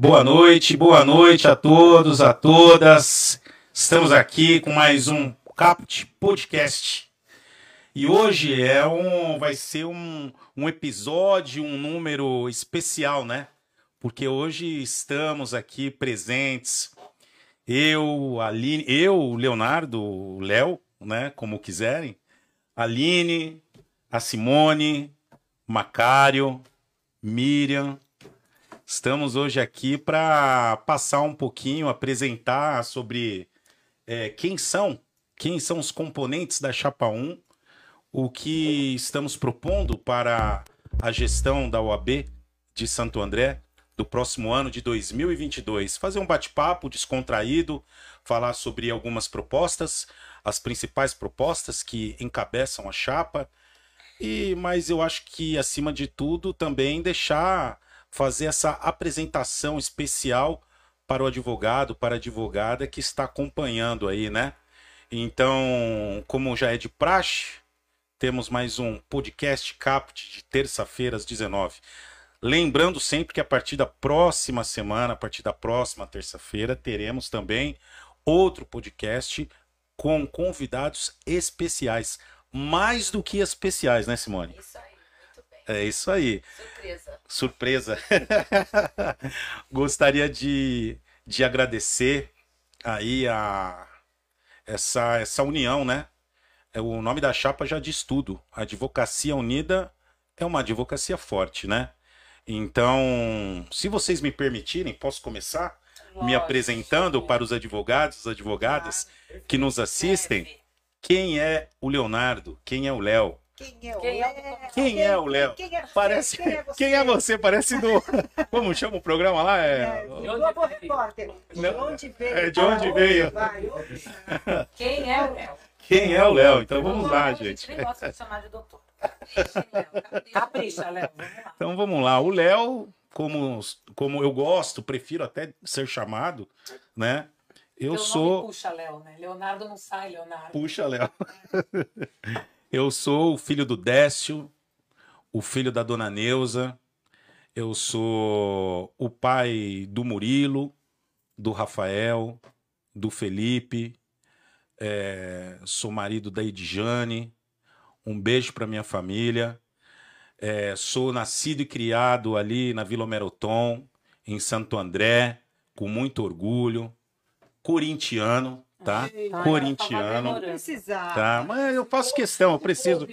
Boa noite, boa noite a todos, a todas. Estamos aqui com mais um Caput Podcast. E hoje é um, vai ser um, um episódio, um número especial, né? Porque hoje estamos aqui presentes. Eu, Aline, eu, Leonardo, Léo, né? Como quiserem. Aline, a Simone, Macário, Miriam, Estamos hoje aqui para passar um pouquinho, apresentar sobre é, quem são, quem são os componentes da Chapa 1, o que estamos propondo para a gestão da OAB de Santo André do próximo ano de 2022. Fazer um bate-papo descontraído, falar sobre algumas propostas, as principais propostas que encabeçam a chapa. E mas eu acho que acima de tudo também deixar fazer essa apresentação especial para o advogado, para a advogada que está acompanhando aí, né? Então, como já é de praxe, temos mais um podcast Caput de terça-feira às 19. Lembrando sempre que a partir da próxima semana, a partir da próxima terça-feira, teremos também outro podcast com convidados especiais. Mais do que especiais, né, Simone? Isso aí. É isso aí. Surpresa. Surpresa. Gostaria de, de agradecer aí a essa, essa união, né? É, o nome da chapa já diz tudo. A Advocacia Unida é uma advocacia forte, né? Então, se vocês me permitirem, posso começar me Lógico. apresentando para os advogados, advogadas que nos assistem. Quem é o Leonardo? Quem é o Léo? Quem é o Quem é o- Léo? Quem é o Léo? Quem é você? Parece. Quem é você? Quem é você? Parece do. Como chama o programa lá? É, É. do Globo veio? Repórter. De Não, onde veio? é, de onde veio? Quem é o Léo? Quem é o Léo? Então vamos lá, a gente. nem gosta de chamar de doutor. Capricha, Léo. Então vamos lá. O Léo, como, como eu gosto, prefiro até ser chamado, né? Eu Teu nome sou. Puxa, Léo, né? Leonardo não sai, Leonardo. Puxa, Léo. Eu sou o filho do Décio, o filho da dona Neuza. Eu sou o pai do Murilo, do Rafael, do Felipe. é, sou marido da Edjane. Um beijo para minha família. É, sou nascido e criado ali na Vila Meroton, em Santo André, com muito orgulho. Corintiano, tá? Ai, Corintiano. Tá, mas eu faço questão, eu preciso,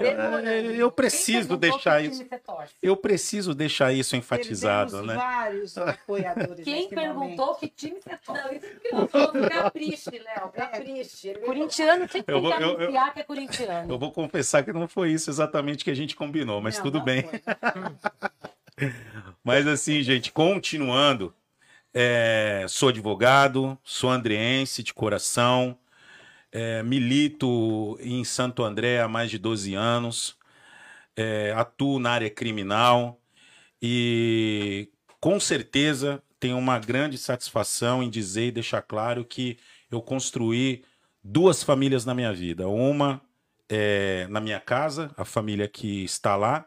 eu- eu preciso deixar isso. eu preciso deixar isso enfatizado, né? Quem perguntou que time você torce? Não, isso que não. Falou capriche, Léo. Capriche. Corintiano tem que anunciar que é corintiano. Eu vou confessar que não foi isso exatamente que a gente combinou, mas tudo bem. Mas assim, gente, continuando, é, sou advogado, sou andreense de coração, é, milito em Santo André há mais de 12 anos, é, atuo na área criminal e com certeza tenho uma grande satisfação em dizer e deixar claro que eu construí duas famílias na minha vida. Uma é na minha casa, a família que está lá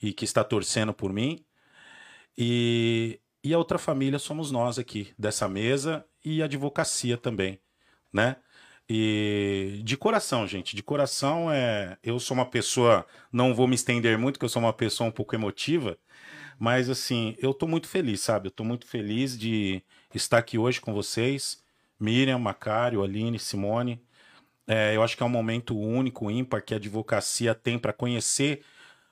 e que está torcendo por mim. E, e a outra família somos nós aqui, dessa mesa e a advocacia também, né? E de coração, gente, de coração é. Eu sou uma pessoa, não vou me estender muito, porque eu sou uma pessoa um pouco emotiva, mas assim, eu tô muito feliz, sabe? Eu tô muito feliz de estar aqui hoje com vocês, Miriam, Macário, Aline, Simone. É, eu acho que é um momento único, ímpar, que a advocacia tem para conhecer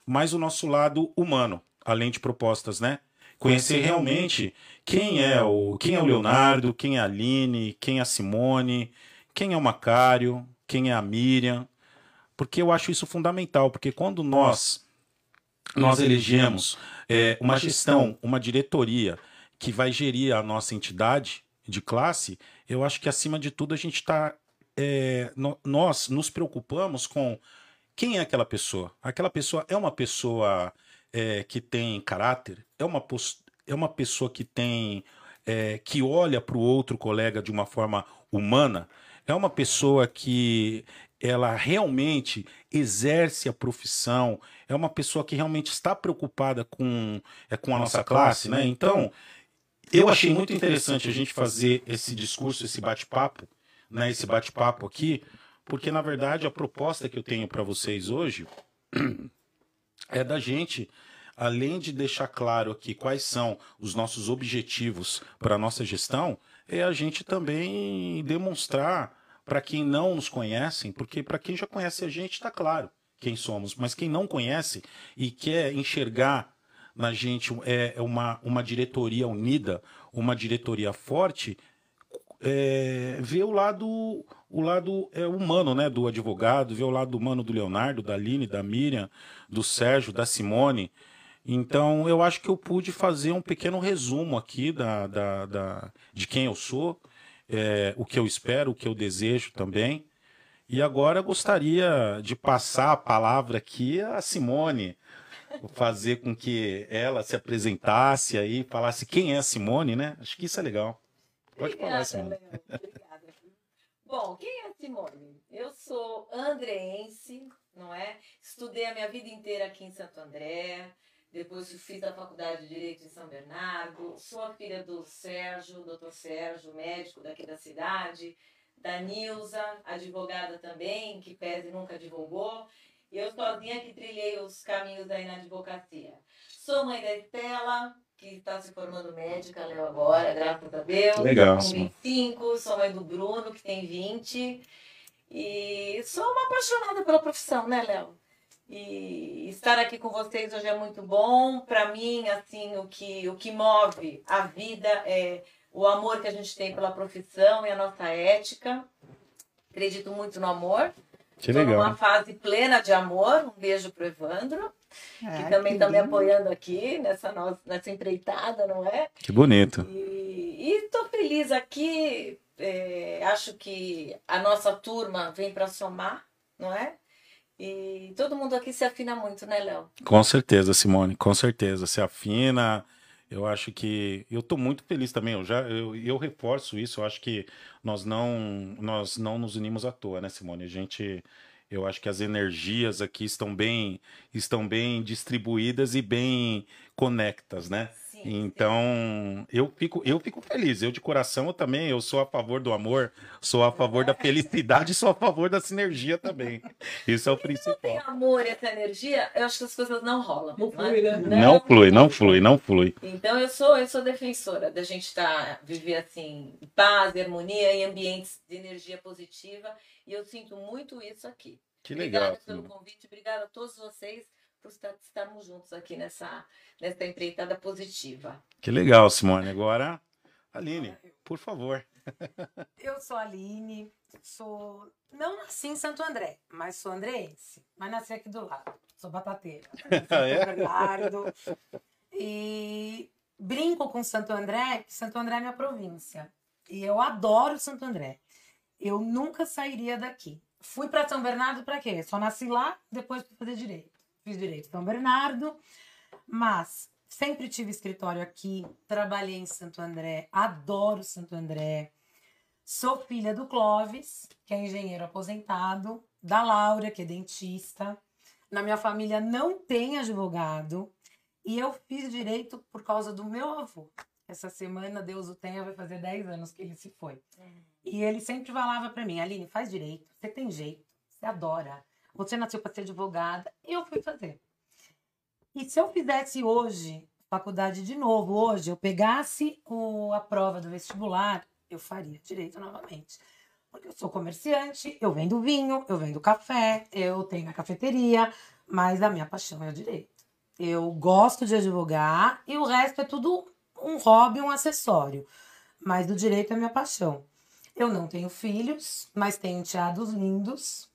mais o nosso lado humano, além de propostas, né? Conhecer realmente quem é o quem é o Leonardo, quem é a Aline, quem é a Simone, quem é o Macário, quem é a Miriam, porque eu acho isso fundamental, porque quando nós nós elegemos é, uma gestão, uma diretoria que vai gerir a nossa entidade de classe, eu acho que acima de tudo a gente está nós nos preocupamos com quem é aquela pessoa. Aquela pessoa é uma pessoa é, que tem caráter, é uma, é uma pessoa que tem é, que olha para o outro colega de uma forma humana, é uma pessoa que ela realmente exerce a profissão, é uma pessoa que realmente está preocupada com, é, com a nossa classe, né? Então, eu achei muito interessante a gente fazer esse discurso, esse bate-papo, né, esse bate-papo aqui, porque na verdade a proposta que eu tenho para vocês hoje é da gente, além de deixar claro aqui quais são os nossos objetivos para a nossa gestão, é a gente também demonstrar para quem não nos conhece, porque para quem já conhece a gente está claro quem somos, mas quem não conhece e quer enxergar na gente é, uma, uma diretoria unida, uma diretoria forte, é, vê o lado o lado é, humano né, do advogado, vê o lado humano do Leonardo, da Aline, da Miriam, do Sérgio, da Simone. Então, eu acho que eu pude fazer um pequeno resumo aqui da, da, da de quem eu sou, é, o que eu espero, o que eu desejo também. E agora eu gostaria de passar a palavra aqui a Simone, fazer com que ela se apresentasse aí, falasse quem é a Simone, né? Acho que isso é legal. Pode falar, Simone. Léo. Obrigada. Bom, quem é Simone? Eu sou andreense, não é? Estudei a minha vida inteira aqui em Santo André, depois fiz a faculdade de Direito em São Bernardo, sou a filha do Sérgio, doutor Sérgio, médico daqui da cidade, da Nilza, advogada também, que pese nunca advogou, e eu sozinha que trilhei os caminhos aí na advocacia. Sou mãe da Estela, que está se formando médica, Léo, agora, graças a Deus. Legal, Com Simone. 25, sou mãe do Bruno, que tem 20. E sou uma apaixonada pela profissão, né, Léo? E estar aqui com vocês hoje é muito bom. Para mim, assim, o que, o que move a vida é o amor que a gente tem pela profissão e a nossa ética. Acredito muito no amor. Que Estou legal. numa fase plena de amor. Um beijo pro Evandro, que Ai, também que está me apoiando aqui nessa, nossa, nessa empreitada, não é? Que bonito. E estou feliz aqui. é, acho que a nossa turma vem para somar, não é? E todo mundo aqui se afina muito, né, Léo? Com certeza, Simone, com certeza. Se afina. Eu acho que eu estou muito feliz também. Eu já eu, eu reforço isso. Eu acho que nós não nós não nos unimos à toa, né, Simone? A gente eu acho que as energias aqui estão bem estão bem distribuídas e bem conectas, né? Sim. Então, eu fico, eu fico feliz. Eu de coração eu também, eu sou a favor do amor, sou a favor da felicidade, e sou a favor da sinergia também. Isso é o Tem principal. amor e essa energia, eu acho que as coisas não rolam. Não é? flui, né? Não flui, não flui, não flui. Então eu sou, eu sou defensora da gente estar viver assim, em paz, e harmonia em ambientes de energia positiva. E eu sinto muito isso aqui. Que Obrigada legal. pelo Simone. convite, obrigada a todos vocês por estar- estarmos juntos aqui nessa, nessa empreitada positiva. Que legal, Simone. Agora, Aline, por favor. Eu sou a Aline, sou. Não nasci em Santo André, mas sou andreense. Mas nasci aqui do lado. Sou batateira. Ah, é? Sou Bernardo. E brinco com Santo André, que Santo André é minha província. E eu adoro Santo André. Eu nunca sairia daqui. Fui para São Bernardo para quê? Só nasci lá, depois fui fazer direito. Fiz direito em São Bernardo, mas sempre tive escritório aqui, trabalhei em Santo André, adoro Santo André. Sou filha do Clóvis, que é engenheiro aposentado, da Laura, que é dentista. Na minha família não tem advogado. E eu fiz direito por causa do meu avô. Essa semana, Deus o tenha, vai fazer 10 anos que ele se foi. E ele sempre falava pra mim, Aline, faz direito, você tem jeito, você adora. Você nasceu para ser advogada. E eu fui fazer. E se eu fizesse hoje, faculdade de novo, hoje, eu pegasse o, a prova do vestibular, eu faria direito novamente. Porque eu sou comerciante, eu vendo vinho, eu vendo café, eu tenho a cafeteria, mas a minha paixão é o direito. Eu gosto de advogar e o resto é tudo um hobby, um acessório. Mas o direito é minha paixão. Eu não tenho filhos, mas tenho enteados lindos.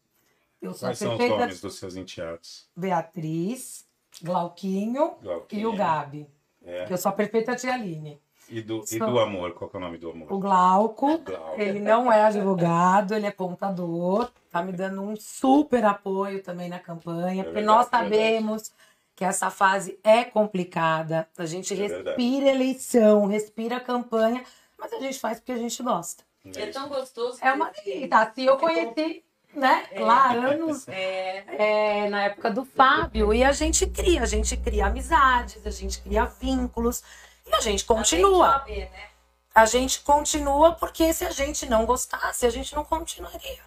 Eu sou Quais a são os perfeita nomes dos seus enteados? Beatriz, Glauquinho e o Gabi. É. Eu sou a perfeita tia Aline. E, do, e Sou- do amor, qual que é o nome do amor? O Glauco, Glauco. ele não é advogado, ele é contador, tá me dando um super apoio também na campanha, porque verdade, nós é verdade. sabemos que essa fase é complicada. A gente É verdade. respira eleição, respira campanha, mas a gente faz porque a gente gosta. É tão gostoso. É uma delícia. Assim eu conheci, né, lá anos É, é, na época do Fábio, e a gente cria, a gente cria amizades, a gente cria vínculos. E a gente continua. de OAB, né? A gente continua porque se a gente não gostasse, a gente não continuaria.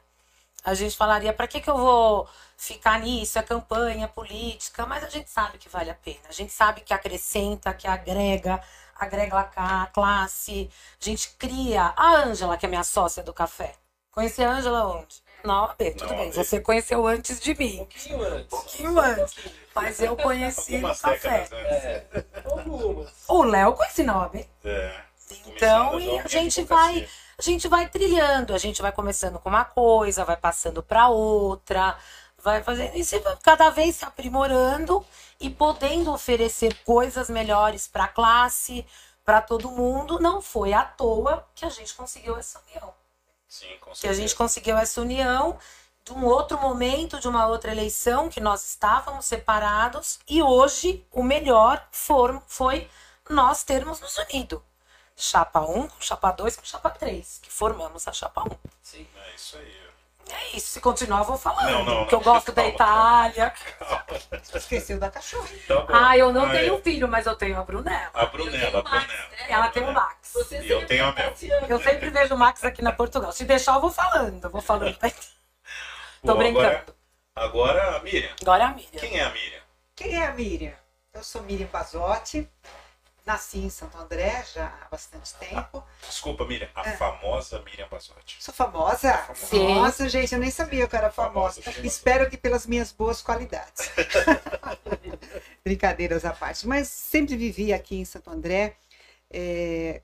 A gente falaria, para que, que eu vou ficar nisso? É campanha, é política, mas a gente sabe que vale a pena. A gente sabe que acrescenta, que agrega, agrega a classe. A gente cria. A Ângela, que é minha sócia do café. Conheci a Ângela onde? OAB, tudo bem. Você conheceu antes de mim. pouquinho antes. Um pouquinho antes. Mas eu conheci no café. É, algumas. O Léo conheci na OAB. É. Então, e a gente vai, a gente vai trilhando, a gente vai começando com uma coisa, vai passando para outra, vai fazendo isso, e cada vez se aprimorando e podendo oferecer coisas melhores para a classe, para todo mundo. Não foi à toa que a gente conseguiu essa união. Sim, com Que a gente conseguiu essa união de um outro momento, de uma outra eleição, que nós estávamos separados, e hoje o melhor for, foi nós termos nos unido. Chapa 1 com chapa 2 com chapa 3, que formamos a chapa 1. Sim. É isso aí. É isso, se continuar eu vou falando, Não, não, que eu gosto da Calma. Itália. Esqueceu da cachorra. Tá. Ah, eu não Ah, tenho é. filho, mas eu tenho a Brunella. A Brunella, a Max, Brunella. né? Ela tem o Max. Você E eu sempre tenho a Mel. passeando. Eu sempre vejo o Max aqui na Portugal. Se deixar, eu vou falando. Eu vou falando. Tô Pô, brincando. Agora, agora, a Miriam. Agora é a Miriam. Quem é a Miriam? Quem é a Miriam? Eu sou Miriam Bazotti, nasci em Santo André já há bastante tempo. Desculpa, Miriam. A É. famosa Miriam Basotti. Sou famosa? Sim. Nossa, gente, eu nem sabia que eu era famosa. Famosa. Espero que pelas minhas boas qualidades. Brincadeiras à parte. Mas sempre vivi aqui em Santo André. É,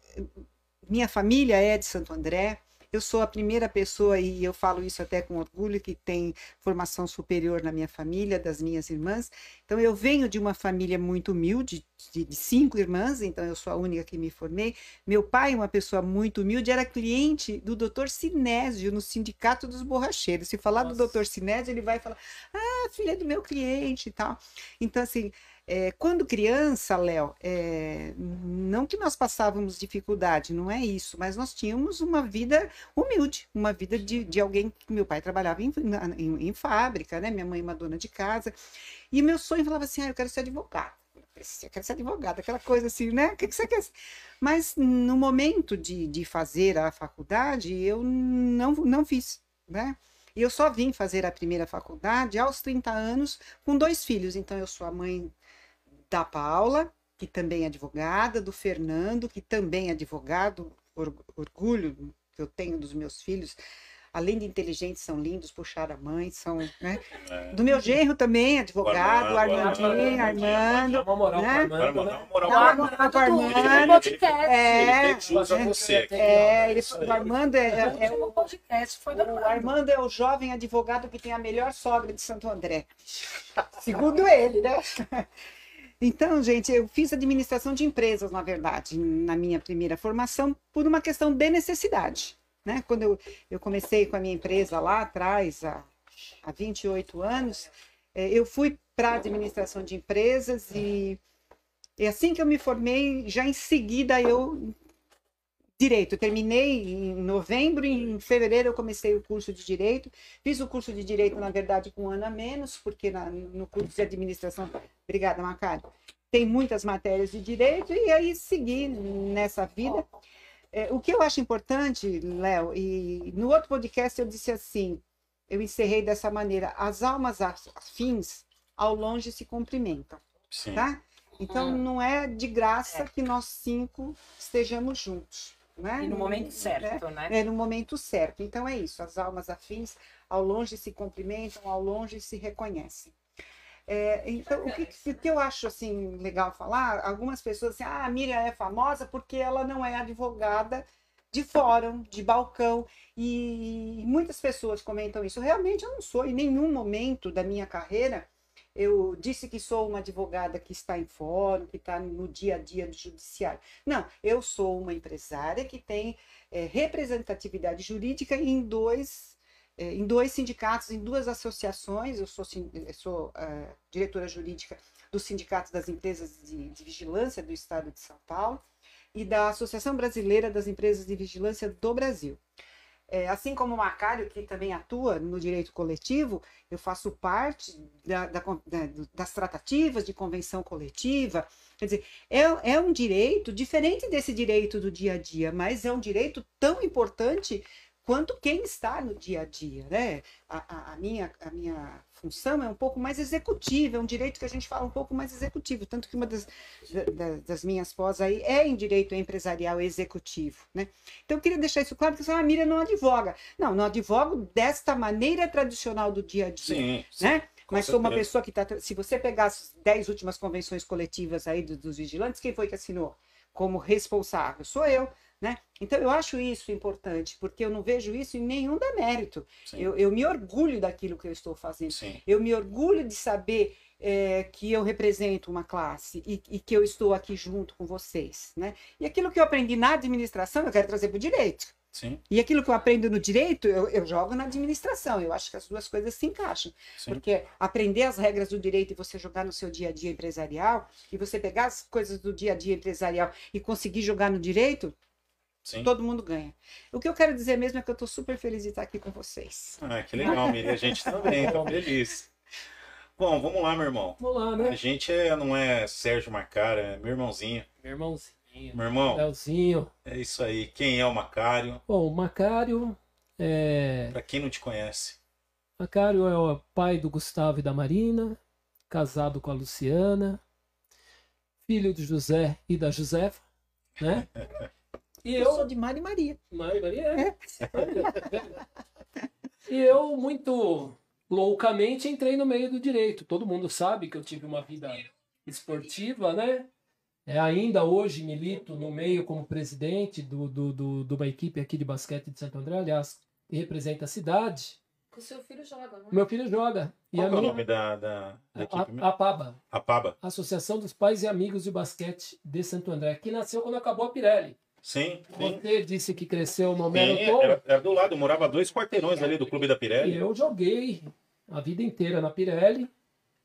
Minha família é de Santo André. Eu sou a primeira pessoa, e eu falo isso até com orgulho, que tem formação superior na minha família, das minhas irmãs. Então, eu venho de uma família muito humilde, de, de cinco irmãs, então eu sou a única que me formei. Meu pai, uma pessoa muito humilde, era cliente do Dr. Sinésio no Sindicato dos Borracheiros. Se falar do Nossa. Dr. Sinésio, ele vai falar: Ah, filha do meu cliente e tal. Então, assim, é, quando criança, Léo, é, não que nós passávamos dificuldade, não é isso, mas nós tínhamos uma vida humilde, uma vida de, de alguém que meu pai trabalhava em, em- em fábrica, né? Minha mãe uma dona de casa. E meu sonho falava assim: ah, eu quero ser advogado. Eu quero ser advogado, aquela coisa assim, né? O que, que você quer? Mas no momento de, de fazer a faculdade, eu não, não fiz, né? E eu só vim fazer a primeira faculdade aos 30 anos com dois filhos. Então, eu sou a mãe da Paula, que também é advogada, do Fernando, que também é advogado, or- orgulho que eu tenho dos meus filhos. Além de inteligentes, são lindos, puxaram a mãe, são, né? É. Do meu genro também, advogado, O Armando, Armandinho, Armando, Armando. Dá uma moral né? né? uma moral Dá uma moral Tudo, Armando. podcast. É, Ele fez jus a você. é, ele, aí. o Armando é, O é- é último podcast foi o Armando é o jovem advogado que tem a melhor sogra de Santo André. Segundo ele, né? Então, gente, eu fiz administração de empresas, na verdade, na minha primeira formação, por uma questão de necessidade. Né? Quando eu, eu comecei com a minha empresa lá atrás, há, há 28 anos, eh, eu fui para administração de empresas e, e assim que eu me formei, já em seguida eu direito. Eu terminei em novembro, em fevereiro eu comecei o curso de direito. Fiz o curso de direito, na verdade, com um ano a menos, porque na- no curso de administração, obrigada, Macário, tem muitas matérias de direito, e aí segui nessa vida. É, o que eu acho importante, Léo, e no outro podcast eu disse assim, eu encerrei dessa maneira, as almas afins ao longe se cumprimentam Sim. tá? Então Hum. não é de graça que nós cinco estejamos juntos, né? E no momento certo, né? É, é no momento certo. Então é isso, as almas afins ao longe se cumprimentam, ao longe se reconhecem. É, então, o que, o que eu acho assim legal falar, algumas pessoas assim, ah, a Miriam é famosa porque ela não é advogada de fórum, de balcão, e muitas pessoas comentam isso. Realmente eu não sou, em nenhum momento da minha carreira eu disse que sou uma advogada que está em fórum, que está no dia a dia do judiciário. Não, eu sou uma empresária que tem é, representatividade jurídica em dois, é, em dois sindicatos, em duas associações. Eu sou, sou ah, diretora jurídica do Sindicato das Empresas de, de Vigilância do Estado de São Paulo e da Associação Brasileira das Empresas de Vigilância do Brasil. É, assim como o Macário, que também atua no direito coletivo, eu faço parte da- da da- das tratativas de convenção coletiva. Quer dizer, é, é um direito diferente desse direito do dia a dia, mas é um direito tão importante quanto quem está no dia a dia, né? A, a- a minha, a minha função é um pouco mais executiva, é um direito que a gente fala um pouco mais executivo, tanto que uma das, da- da- das minhas pós aí é em direito empresarial executivo, né? Então eu queria deixar isso claro, porque a Miriam não advoga. Não, não advogo desta maneira tradicional do dia a dia, Sim, sim. né? com Mas sou uma pessoa que está. Se você pegar as 10 últimas convenções coletivas aí do- dos vigilantes, quem foi que assinou como responsável? Sou eu. Né? Então, eu acho isso importante, porque eu não vejo isso em nenhum demérito. Eu, eu me orgulho daquilo que eu estou fazendo. sim. Eu me orgulho de saber é, que eu represento uma classe e, e que eu estou aqui junto com vocês. Né? E aquilo que eu aprendi na administração, eu quero trazer para o direito. Sim, E aquilo que eu aprendo no direito, eu, eu jogo na administração. Eu acho que as duas coisas se encaixam. sim. Porque aprender as regras do direito e você jogar no seu dia a dia empresarial, e você pegar as coisas do dia a dia empresarial e conseguir jogar no direito, sim. todo mundo ganha. O que eu quero dizer mesmo é que eu estou super feliz de estar aqui com vocês. Ah, que legal, Miriam. A gente também, tá feliz. Bom, vamos lá, meu irmão. Vamos lá, A né? gente é, não é Sérgio Macara, é meu irmãozinho. Meu irmãozinho, Meu irmão, Leozinho. é isso aí. Quem é o Macário? Bom, o Macário é... Pra quem não te conhece. Macário é o pai do Gustavo e da Marina, casado com a Luciana, filho do José e da Josefa, né? E Eu sou eu... de Mari Maria. Mari Maria é. E eu, muito loucamente, entrei no meio do direito. Todo mundo sabe que eu tive uma vida esportiva, né? É, ainda hoje milito no meio como presidente do, do, do, de uma equipe aqui de basquete de Santo André, aliás, que representa a cidade. O seu filho joga, não é? Meu filho joga. E Qual é o minha, nome da, da, da equipe? a, mesmo? a PABA, A Paba? Associação dos Pais e Amigos de Basquete de Santo André, que nasceu quando acabou a Pirelli. Sim. Você disse que cresceu no Meroton. era, era do lado, eu morava dois quarteirões ali do Clube da E Pirelli. eu joguei a vida inteira na Pirelli.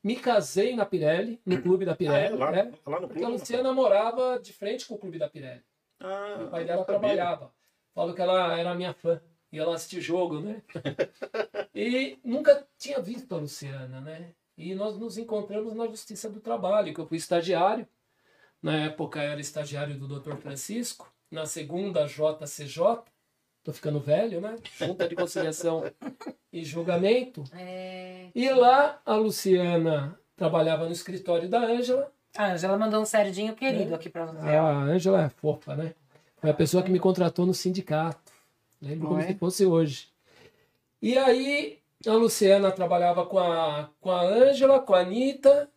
Me casei na Pirelli, no clube da Ah, é, Pirelli. lá, né? lá no Porque a clube. Luciana morava de frente com o clube da Pirelli. Ah, O pai dela trabalhava. Falo que ela era minha fã. E ela assistia jogo, né? e nunca tinha visto a Luciana, né? E nós nos encontramos na Justiça do Trabalho, que eu fui estagiário. Na época eu era estagiário do Dr. Francisco, na segunda JCJ. Tô ficando velho, né? Junta de Conciliação e Julgamento. É. E lá a Luciana trabalhava no escritório da Ângela. A Angela mandou um Serdinho querido É. aqui pra você. A Ângela é fofa, né? Foi a pessoa que me contratou no sindicato. Lembro como é? se fosse hoje. E aí a Luciana trabalhava com a, com a Ângela, com a Anitta.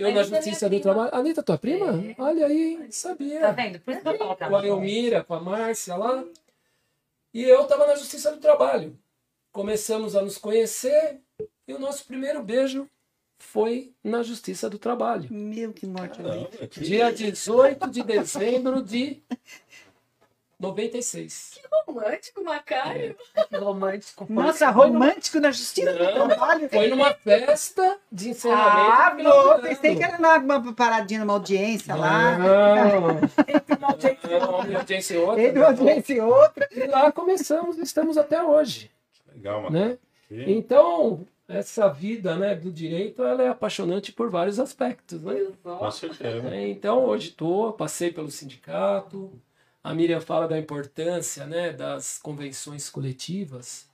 Eu na Justiça do. Trabalho. Anitta, tua prima? É. Olha aí, Tá sabia. vendo? Por isso que eu falo Com a. Elmira, com a Márcia lá. E eu tava na Justiça do Trabalho. Começamos a nos conhecer e o nosso primeiro beijo foi na Justiça do Trabalho. Meu, que morte. Caramba, que- Dia 18 de dezembro de 96. Romântico, Macário. Que romântico. Nossa, romântico na justiça do Não, trabalho. Foi numa festa de encerramento. Ah, do do pensei que era numa, uma paradinha, numa audiência lá. Não, Uma audiência. não, uma audiência e outra. Entre uma audiência e outra. E lá começamos e estamos até hoje, Legal, mano. né? Então, essa vida né, do direito ela é apaixonante por vários aspectos, né? Com certeza. É, Então, hoje estou, passei pelo sindicato. A Miriam fala da importância né, das convenções coletivas,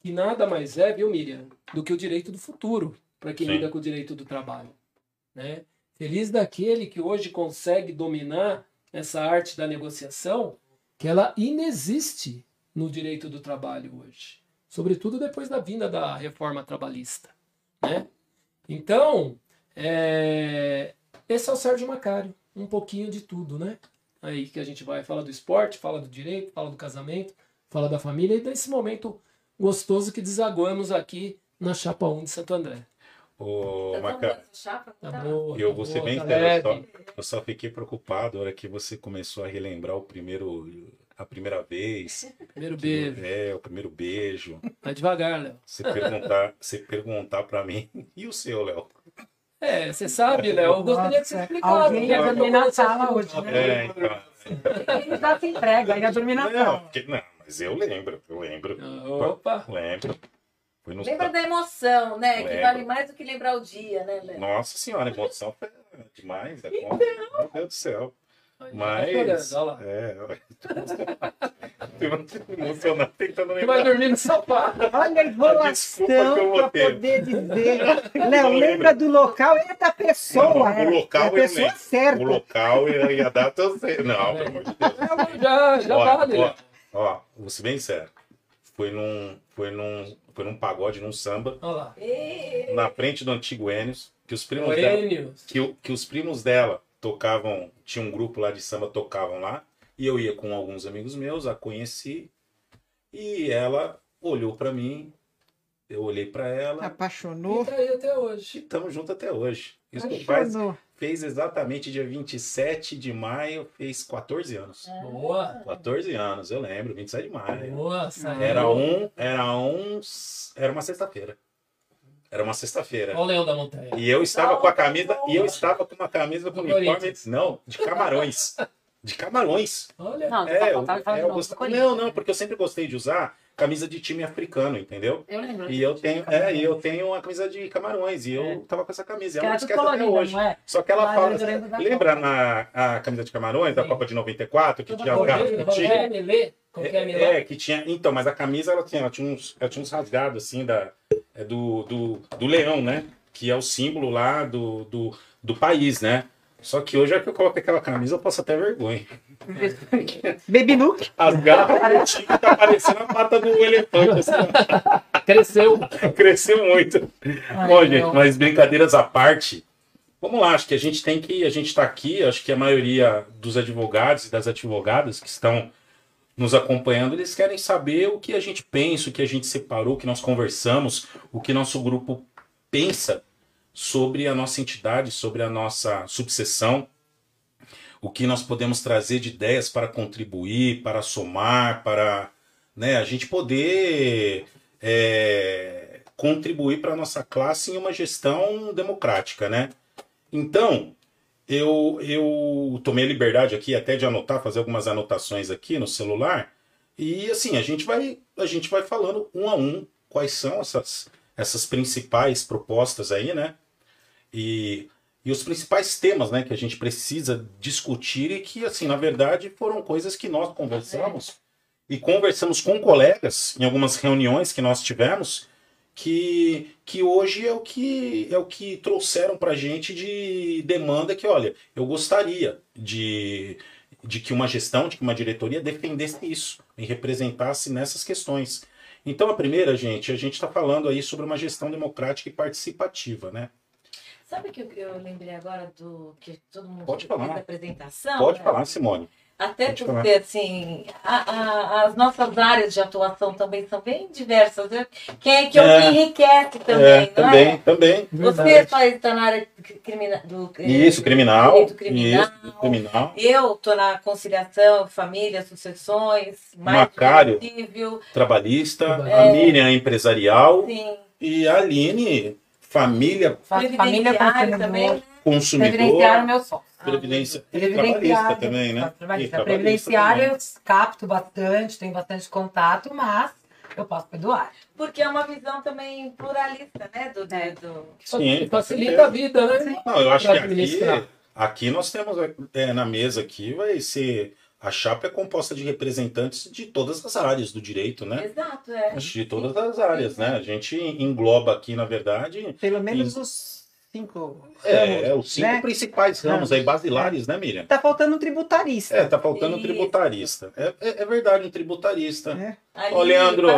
que nada mais é, viu, Miriam, do que o direito do futuro, para quem Sim. lida com o direito do trabalho. Né? Feliz daquele que hoje consegue dominar essa arte da negociação, que ela inexiste no direito do trabalho hoje, sobretudo depois da vinda da reforma trabalhista. Né? Então, é, esse é o Sérgio Macário, um pouquinho de tudo, né? Aí que a gente vai fala do esporte, fala do direito, fala do casamento, fala da família e desse momento gostoso que desaguamos aqui na Chapa 1 de Santo André. Ô, Tá Maca, chapa? Tá Tá. boa, eu tá vou ser boa, bem tá sério, só, eu só fiquei preocupado na hora que você começou a relembrar o primeiro, a primeira vez. Primeiro beijo. É, o primeiro beijo. Vai devagar, Léo. Você perguntar, você perguntar pra mim, e o seu, Léo? É, você sabe, Léo, eu gostaria que você explicasse. alguém ia né, dormir na sala hoje, né? É, então. Ele já se entrega, ia dormir na Não, sala. porque, não, Mas eu lembro, eu lembro. Opa! Lembro. Lembra da emoção, né? Que Lembro. vale mais do que lembrar o dia, né, Léo? Nossa senhora, a emoção foi demais. É Então. Meu Deus do céu. Mas. olha lá. É. eu tô emocionado tentando Você vai lembrar. dormir no sofá. Olha a enrolação para ter. poder dizer. Léo, Não lembra do local e da pessoa. Não, o local é a pessoa lembro. certa. O local e a- e data eu sei. Não, pelo amor de Deus. Já, já Ó, vale. ó, ó, vou ser bem sério. Foi num, foi num, foi num pagode, num samba, Olha lá. Na frente do antigo Enes, que os primos dela, Coelhos. que, que os primos dela tocavam, tinha um grupo lá de samba, tocavam lá, e eu ia com alguns amigos meus, a conheci, e ela olhou pra mim, eu olhei pra ela, E Apaixonou. tá aí até e hoje. estamos juntos até hoje. Isso faz, Apaixonou. fez exatamente dia 27 de maio, fez 14 anos. Boa. 14 anos, eu lembro, 27 de maio. Boa, saiu. Era um, era um, era uma sexta-feira. Era uma sexta-feira. Olha o leão da montanha. E eu estava com a camisa, e eu estava com uma camisa com Do uniforme, Corinthians. não, de camarões. De camarões. Olha. Não, É, eu, falar é, eu gostava- Corinthians. não, não, porque eu sempre gostei de usar camisa de time africano, entendeu? Eu lembro. E eu tenho, é, e eu tenho uma camisa de camarões, e eu tava com essa camisa. e Ela não esquece até colorida, hoje. não é? Só que ela Mas fala. eu da Lembra Copa. na a camisa de camarões da Sim. Copa de 94, que Toda tinha as cor. garras Rogério, tinha- Lelê, qualquer milagre. É, que tinha. Então, mas a camisa ela tinha, ela tinha, uns, ela tinha uns rasgados assim da, é do, do, do leão, né? Que é o símbolo lá do, do, do país, né? Só que hoje é que eu coloco aquela camisa, eu passo até vergonha. Baby Look. As garras do time tá parecendo a pata do elefante. assim, Cresceu. Cresceu muito. Ai, Bom, não. gente, mas brincadeiras à parte. Vamos lá, acho que a gente tem que. A gente está aqui, acho que a maioria dos advogados e das advogadas que estão nos acompanhando, eles querem saber o que a gente pensa, o que a gente separou, o que nós conversamos, o que nosso grupo pensa sobre a nossa entidade, sobre a nossa subseção, o que nós podemos trazer de ideias para contribuir, para somar, para né, a gente poder é, contribuir para a nossa classe em uma gestão democrática, né? Então, eu, eu tomei a liberdade aqui até de anotar, fazer algumas anotações aqui no celular, e assim, a gente vai, a gente vai falando um a um quais são essas, essas principais propostas aí, né? E, e os principais temas, né, que a gente precisa discutir e que, assim, na verdade, foram coisas que nós conversamos e conversamos com colegas em algumas reuniões que nós tivemos que, que hoje é o que é o que trouxeram para a gente de demanda que, olha, eu gostaria de, de que uma gestão, de que uma diretoria defendesse isso e representasse nessas questões. Então, a primeira, gente, a gente está falando aí sobre uma gestão democrática e participativa, né? Sabe que eu, eu lembrei agora do que todo mundo Pode falar. a apresentação? Pode né? falar, Simone. Até Pode porque, assim, a- a- as nossas áreas de atuação também são bem diversas. né? Que é que, É. que enriquece também, é, não também, é? também. Você só está na área crimina, do Isso, criminal. direito criminal. Isso, criminal. Eu estou na conciliação, família, sucessões, mais Macário. civil, Trabalhista, É. a Miriam empresarial sim. e a Aline, família Faço família Previdenciário também, né? Consumidor. Previdenciário, meu sócio. previdência e Previdenciário. trabalhista também, né? trabalhista. Previdenciário também. eu capto bastante, tenho bastante contato, mas eu passo para Eduardo. Porque é uma visão também pluralista, né? Do, É. do... Sim, Facilita a vida, né? Não, eu acho que aqui, aqui nós temos é, na mesa aqui vai ser a chapa é composta de representantes de todas as áreas do direito, né? Exato, é. De todas as áreas, né? A gente engloba aqui, na verdade, Pelo menos os cinco. é, ramos, os cinco né? principais ramos aí, basilares, né, Miriam? Tá faltando um tributarista. É, tá faltando um tributarista. É, é, é verdade, um tributarista. É. Ali, Ô, Leandro.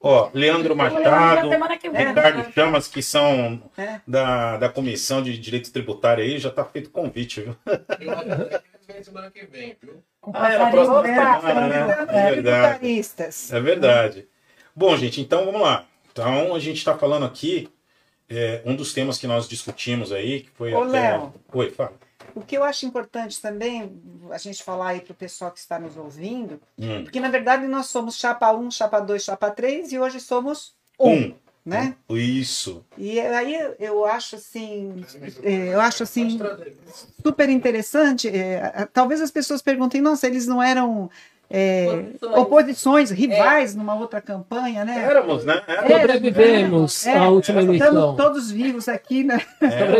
Ó, Leandro Machado, vem. Ricardo Chamas, que são É. da, da Comissão de Direito Tributário aí, já tá feito convite, viu? semana que vem, viu? Ah, é, na passarinho próxima verde. semana, né? É, É verdade. É verdade. Bom, gente, então vamos lá. Então a gente está falando aqui é, um dos temas que nós discutimos aí, que foi Ô, até. Léo. Oi, fala. O que eu acho importante também a gente falar aí para o pessoal que está nos ouvindo, Hum. porque na verdade nós somos chapa 1, chapa 2, chapa 3 e hoje somos um, Um. né? Isso. E aí eu acho assim, é, eu acho assim super interessante. é, talvez as pessoas perguntem, nossa, eles não eram é, Oposições. oposições, rivais numa outra campanha, né? Éramos, né? Éramos. Sobrevivemos É, à última eleição. Estamos todos vivos aqui, né?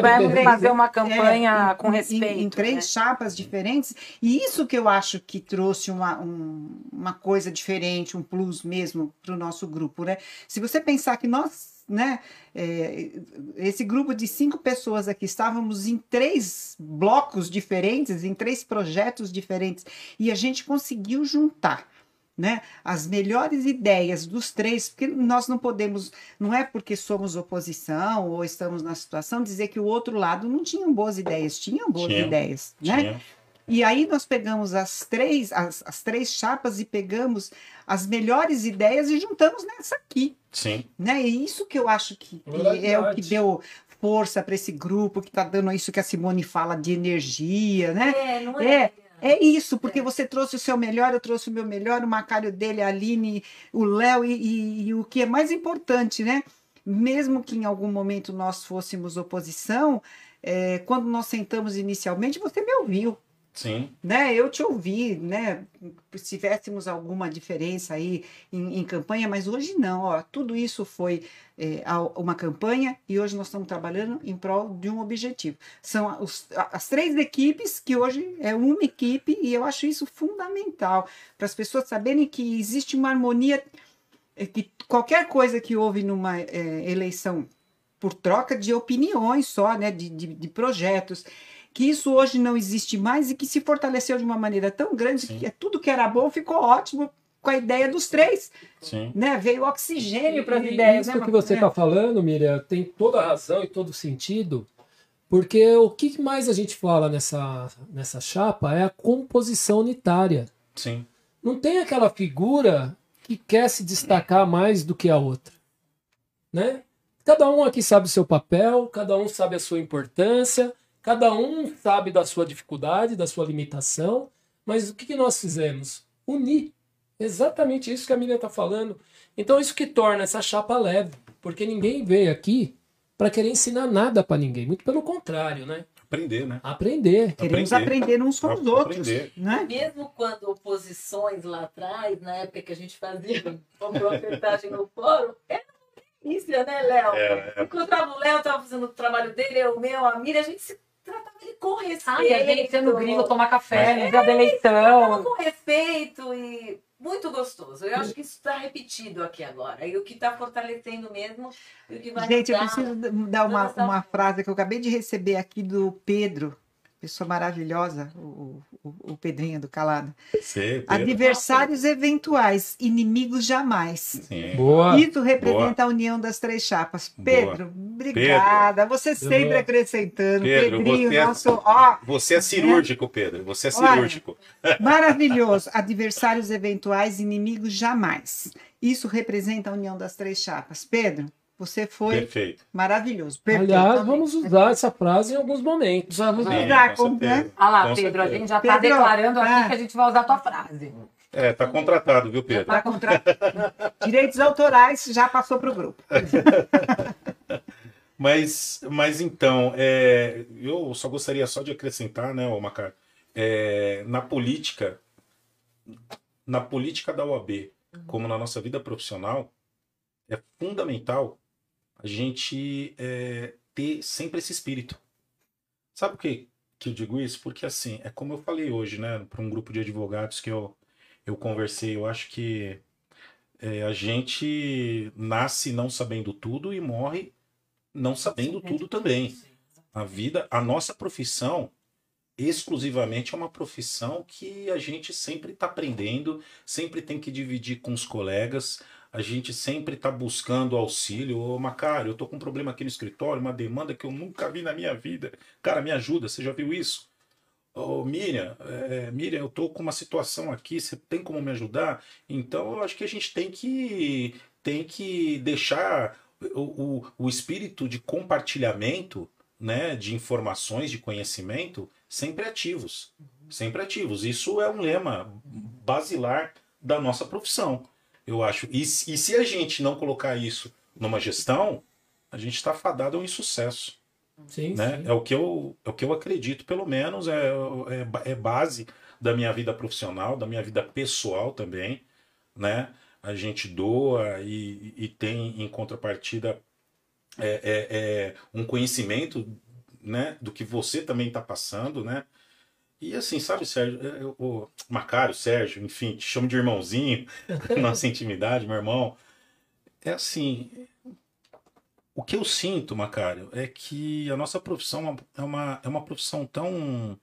Vamos fazer uma campanha É, com em- respeito. Em, em três né? chapas diferentes. E isso que eu acho que trouxe uma, um- uma coisa diferente, um plus mesmo para o nosso grupo, né? Se você pensar que nós, né, é, esse grupo de cinco pessoas aqui estávamos em três blocos diferentes, em três projetos diferentes, e a gente conseguiu juntar. Né? As melhores ideias dos três, porque nós não podemos, não é porque somos oposição ou estamos na situação, dizer que o outro lado não tinham boas ideias, tinham boas Tinham. ideias, né? E aí nós pegamos as três, as, as três chapas e pegamos as melhores ideias e juntamos nessa aqui, Sim. né? E isso que eu acho que, é o que deu força para esse grupo, que está dando isso que a Simone fala de energia, né? É, não É, é? é isso, porque você trouxe o seu melhor, eu trouxe o meu melhor, o Macário dele, a Aline, o Léo, e, e- e o que é mais importante, né? Mesmo que em algum momento nós fôssemos oposição, é, quando nós sentamos inicialmente, você me ouviu Sim. né? Eu te ouvi, né? Se tivéssemos alguma diferença aí em, em campanha, mas hoje não, ó. Tudo isso foi é, uma campanha e hoje nós estamos trabalhando em prol de um objetivo. São os- as três equipes que hoje é uma equipe e eu acho isso fundamental para as pessoas saberem que existe uma harmonia, é, que qualquer coisa que houve numa é, eleição por troca de opiniões só, né? de, de, de projetos que isso hoje não existe mais e que se fortaleceu de uma maneira tão grande Sim. que tudo que era bom ficou ótimo com a ideia dos três, Sim. né? Veio oxigênio para as ideias, Isso né? que você É. está falando, Miriam, tem toda a razão e todo sentido, porque o que mais a gente fala nessa, nessa chapa é a composição unitária. Sim. Não tem aquela figura que quer se destacar mais do que a outra, né? Cada um aqui sabe o seu papel, cada um sabe a sua importância, cada um sabe da sua dificuldade, da sua limitação, mas o que, que nós fizemos? Unir. Exatamente isso que a Miriam está falando. Então, isso que torna essa chapa leve, porque ninguém veio aqui para querer ensinar nada para ninguém, muito pelo contrário, né? Aprender, né? Aprender. Queremos Aprender. aprender uns com os outros, Aprender. né? Mesmo quando oposições lá atrás, na época que a gente fazia comprofetagem no fórum, era uma delícia, né, Léo? É, Encontrava o Léo, tava fazendo o trabalho dele, eu, o meu, a Miriam, a gente se tratava ele com respeito. Sabe, a gente ia no gringo tomar café É, no dia da eleição. com respeito e muito gostoso. Eu acho que isso está repetido aqui agora. E o que está fortalecendo mesmo e o que vai Gente, eu preciso dar uma, uma frase que eu acabei de receber aqui do Pedro, pessoa maravilhosa, o, o, o Pedrinho do Calado. Pedro. Adversários eventuais, inimigos jamais. Sim. Boa. Isso representa a união das três chapas. Boa. Pedro, obrigada. Você sempre Boa. acrescentando. Pedro, Pedrinho, você é- nosso. Ó, Você é cirúrgico, Pedro. Você é Olha. cirúrgico. maravilhoso. Adversários eventuais, inimigos jamais. Isso representa a união das três chapas. Pedro, você foi Perfeito. maravilhoso. Aliás, Perfeitamente. vamos usar essa frase em alguns momentos. Vamos Sim, usar com como, né? Olha lá, Com Pedro, a certeza. gente já tá Pedro, declarando aqui ah. que a gente vai usar a tua frase. É, tá contratado, viu, Pedro? Para contra... Direitos autorais já passou para o grupo. Mas, mas então, é, eu só gostaria só de acrescentar, né, ô Macar, é, na política, na política da OAB, como na nossa vida profissional, é fundamental a gente é, ter sempre esse espírito. Sabe por que, que eu digo isso? Porque assim, é como eu falei hoje, né, para um grupo de advogados que eu, eu conversei, eu acho que é, a gente nasce não sabendo tudo e morre não sabendo tudo também. A vida, a nossa profissão, exclusivamente é uma profissão que a gente sempre está aprendendo, sempre tem que dividir com os colegas, a gente sempre está buscando auxílio. Ô, Macário, eu tô com um problema aqui no escritório, uma demanda que eu nunca vi na minha vida. Cara, me ajuda, você já viu isso? Ô, Miriam, é, Miriam, eu tô com uma situação aqui, você tem como me ajudar? Então, eu acho que a gente tem que, tem que deixar o, o, o espírito de compartilhamento né, de informações, de conhecimento, sempre ativos. Sempre ativos. Isso é um lema basilar da nossa profissão, eu acho. E, se- e se a gente não colocar isso numa gestão, a gente está fadado ao insucesso Sim, né? sim. É o que eu é o que eu acredito, pelo menos é, é, é base da minha vida profissional, da minha vida pessoal também, né? A gente doa e, e tem em contrapartida é, é, é, um conhecimento, né? Do que você também está passando, né? E assim, sabe, Sérgio, eu, o Macário, Sérgio, enfim, te chamo de irmãozinho, nossa intimidade, meu irmão. É assim, o que eu sinto, Macário, é que a nossa profissão é uma, é uma profissão tão.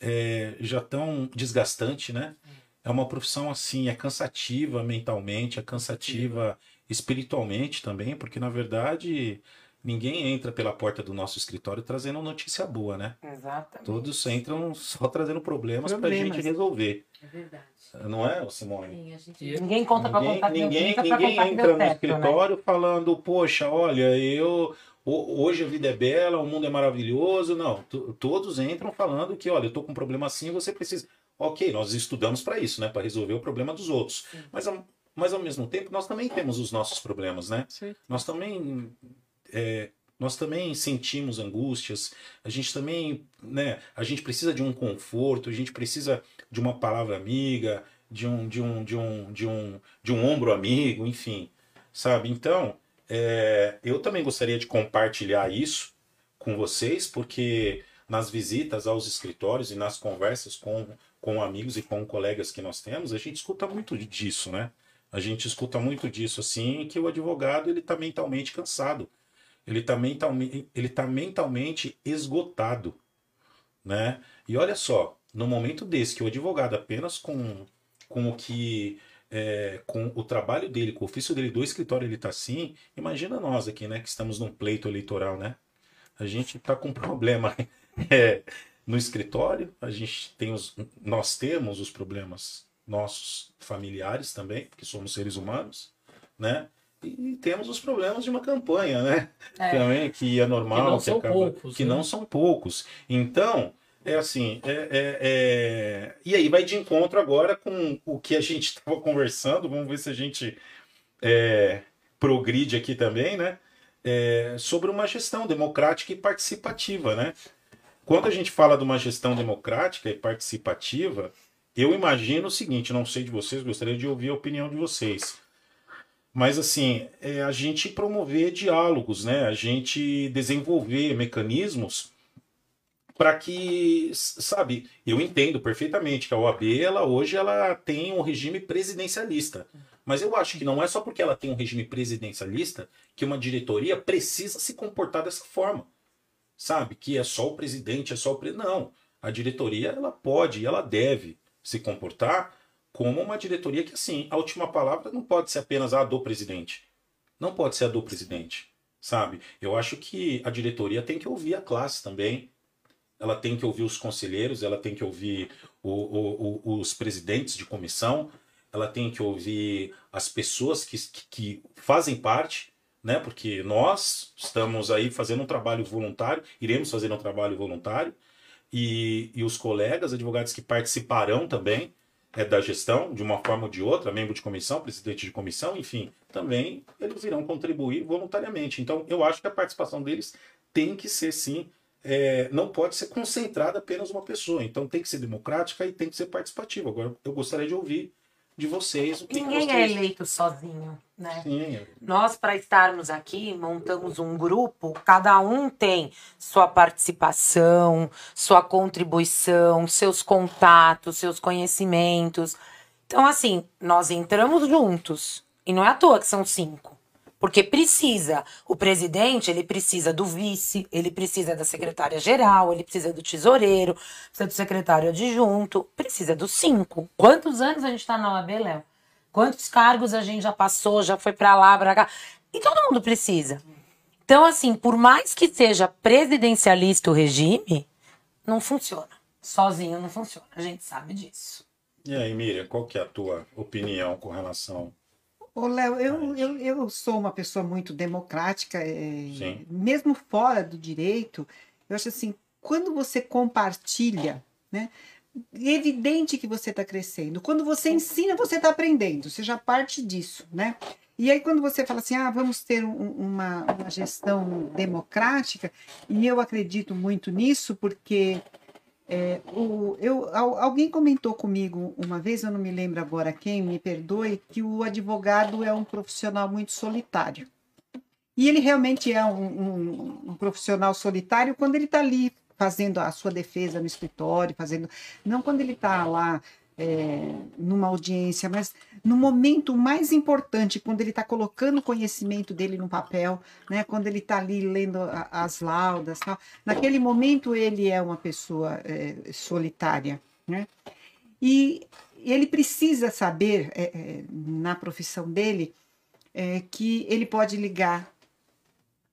É, já tão desgastante, né? É uma profissão assim, é cansativa mentalmente, é cansativa espiritualmente também, porque na verdade ninguém entra pela porta do nosso escritório trazendo notícia boa, né? Exatamente. Todos entram só trazendo problemas para a Problemas. gente resolver. É verdade. Não é, Simone? Sim, a gente... Ninguém conta pra Ninguém, contar ninguém, pra ninguém contar entra no certo, né? escritório falando, poxa, olha, eu ho- hoje a vida é bela, o mundo é maravilhoso. Não, to- todos entram falando que, olha, eu tô com um problema assim, você precisa. Ok, nós estudamos para isso, né, para resolver o problema dos outros. Sim. Mas, ao- mas ao mesmo tempo nós também temos os nossos problemas, né? Nós também é, nós também sentimos angústias, a gente também, né, a gente precisa de um conforto, a gente precisa de uma palavra amiga, de um de um de um de um de um ombro amigo, enfim, sabe? Então, é, eu também gostaria de compartilhar isso com vocês, porque nas visitas aos escritórios e nas conversas com, com amigos e com colegas que nós temos, a gente escuta muito disso, né? A gente escuta muito disso, assim, que o advogado ele está mentalmente cansado. Ele está mentalmente, ele tá mentalmente esgotado, né? E olha só, no momento desse que o advogado apenas com, com o que é, com o trabalho dele, com o ofício dele do escritório ele está assim, imagina nós aqui, né, que estamos num pleito eleitoral, né? A gente está com um problema é, no escritório, a gente tem os, nós temos os problemas nossos familiares também, porque somos seres humanos, né? E temos os problemas de uma campanha, né? É. Também, que é normal, Que não são acaba- poucos, que né? não são poucos. Então, é assim, é, é- é- e aí vai de encontro agora com o que a gente estava conversando, vamos ver se a gente é, progride aqui também, né? É, sobre uma gestão democrática e participativa, né? Quando a gente fala de uma gestão democrática e participativa, eu imagino o seguinte, não sei de vocês, gostaria de ouvir a opinião de vocês. Mas assim, é a gente promover diálogos, né? A gente desenvolver mecanismos para que, sabe, eu entendo perfeitamente que a OAB, ela hoje ela tem um regime presidencialista. Mas eu acho que não é só porque ela tem um regime presidencialista que uma diretoria precisa se comportar dessa forma. Sabe? Que é só o presidente, é só o pre... Não. A diretoria, ela pode e ela deve se comportar como uma diretoria que, assim, a última palavra não pode ser apenas a do presidente. Não pode ser a do presidente, sabe? Eu acho que a diretoria tem que ouvir a classe também. Ela tem que ouvir os conselheiros, ela tem que ouvir o- o- o- os presidentes de comissão, ela tem que ouvir as pessoas que, que, fazem parte, né? Porque nós estamos aí fazendo um trabalho voluntário, iremos fazer um trabalho voluntário, e, e os colegas advogados que participarão também é, da gestão, de uma forma ou de outra, membro de comissão, presidente de comissão, enfim, também eles irão contribuir voluntariamente. Então, eu acho que a participação deles tem que ser, sim, é, não pode ser concentrada apenas uma pessoa. Então, tem que ser democrática e tem que ser participativa. Agora, eu gostaria de ouvir de vocês o que, Ninguém é vocês... eleito sozinho, né? Sim, Nós, para estarmos aqui, montamos um grupo, cada um tem sua participação, sua contribuição, seus contatos, seus conhecimentos. Então, assim, nós entramos juntos. E não é à toa que são cinco. Porque precisa. O presidente, ele precisa do vice, ele precisa da secretária-geral, ele precisa do tesoureiro, precisa do secretário adjunto, precisa dos cinco. Quantos anos a gente está na OAB, Léo? Quantos cargos a gente já passou, já foi pra lá, pra cá? E todo mundo precisa. Então, assim, por mais que seja presidencialista o regime, não funciona. Sozinho não funciona. A gente sabe disso. E aí, Miriam, qual que é a tua opinião com relação... Ô, Léo, eu, eu, eu sou uma pessoa muito democrática, é, mesmo fora do direito, eu acho assim, quando você compartilha, né, é evidente que você está crescendo. Quando você ensina, você está aprendendo, você já parte disso, né? E aí, quando você fala assim, ah, vamos ter um- uma, uma gestão democrática, e eu acredito muito nisso, porque É, o, eu, al- alguém comentou comigo uma vez, eu não me lembro agora quem, me perdoe, que o advogado é um profissional muito solitário. E ele realmente é um, um- um profissional solitário quando ele está ali fazendo a sua defesa no escritório, fazendo. Não quando ele está lá é, numa audiência, mas no momento mais importante, quando ele está colocando o conhecimento dele no papel, né? quando ele está ali lendo a- as laudas, tal. naquele momento ele é uma pessoa é, solitária. Né? E ele precisa saber, é, é, na profissão dele, é, que ele pode ligar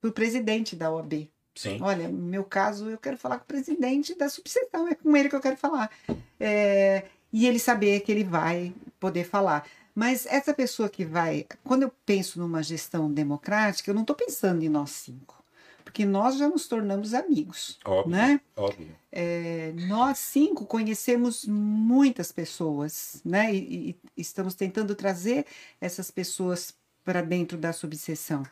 para o presidente da OAB. Sim. Olha, no meu caso, eu quero falar com o presidente da subseção, é com ele que eu quero falar. É, e ele saber que ele vai poder falar. Mas essa pessoa que vai. Quando eu penso numa gestão democrática, eu não estou pensando em nós cinco. Porque nós já nos tornamos amigos. Óbvio. Né? Óbvio. É, nós cinco conhecemos muitas pessoas, né? E, e estamos tentando trazer essas pessoas para dentro da subseção.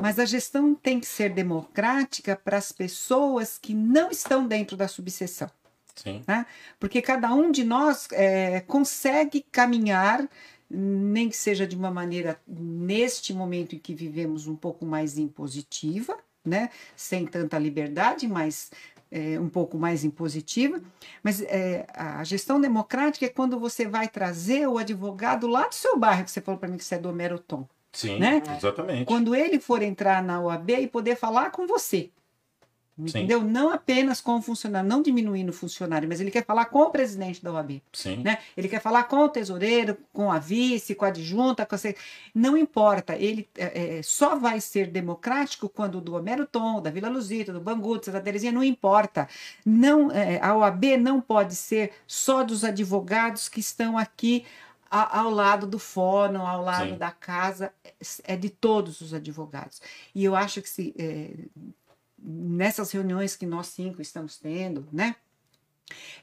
Mas a gestão tem que ser democrática para as pessoas que não estão dentro da subseção Sim. porque cada um de nós é, consegue caminhar, nem que seja de uma maneira, neste momento em que vivemos, um pouco mais impositiva, né? sem tanta liberdade, mas é, um pouco mais impositiva. Mas é, a gestão democrática é quando você vai trazer o advogado lá do seu bairro, que você falou para mim que você é do Homero Tom. Sim, Né? exatamente. Quando ele for entrar na OAB e poder falar com você. Entendeu? Não apenas com o funcionário, não diminuindo o funcionário, mas ele quer falar com o presidente da OAB. Sim. Né? Ele quer falar com o tesoureiro, com a vice, com a adjunta, com a... se- não importa. Ele é, é, só vai ser democrático quando o do Homero Tom, da Vila Luzita, do Bangutsa, da Terezinha, não importa. Não, é, a OAB não pode ser só dos advogados que estão aqui ao lado do fórum, ao lado Sim. da casa, é de todos os advogados. E eu acho que se é, nessas reuniões que nós cinco estamos tendo, né?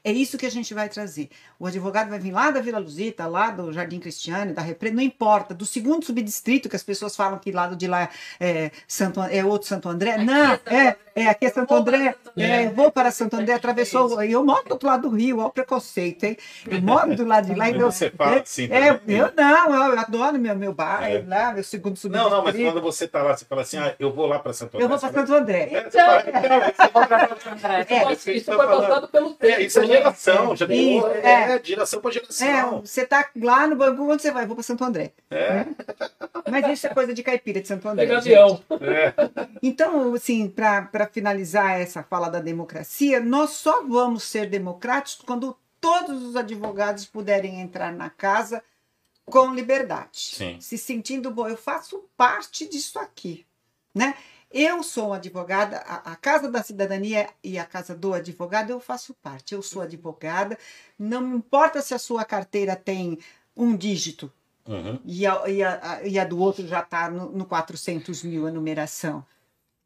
É isso que a gente vai trazer. O advogado vai vir lá da Vila Luzita, lá do Jardim Cristiano, da Represa, não importa, do segundo subdistrito, que as pessoas falam que lado de lá é, Santo, é outro Santo André. Aqui não, é Santo é, André. é, aqui é Santo André. Santo André. É, eu vou para Santo André, atravessou. E eu moro do outro lado do rio, olha o preconceito, hein? Eu moro do lado de lá e E meu. você fala assim É, também? eu não, eu adoro meu, meu bairro, É. lá, meu segundo subdistrito. Não, não, mas quando você tá lá, você fala assim, ah, eu vou lá para Santo André. Eu vou para Santo André. É, você fala, então, André. É, Isso, foi passado pelo tempo. É, isso é né? geração, já tem Isso, é, é. de geração para É, geração. você tá lá no Bangu, onde você vai? Vou para Santo André. É, Mas isso é coisa de caipira de Santo André. Pega gente. avião. é. Então, assim, para finalizar essa fala da democracia, nós só vamos ser democráticos quando todos os advogados puderem entrar na casa com liberdade, Sim. se sentindo bom. Eu faço parte disso aqui, né? Eu sou uma advogada, a, a Casa da Cidadania e a Casa do Advogado, eu faço parte. Eu sou advogada, não importa se a sua carteira tem um dígito, Uhum. e a, e a- e a do outro já está no, no 400 mil a numeração.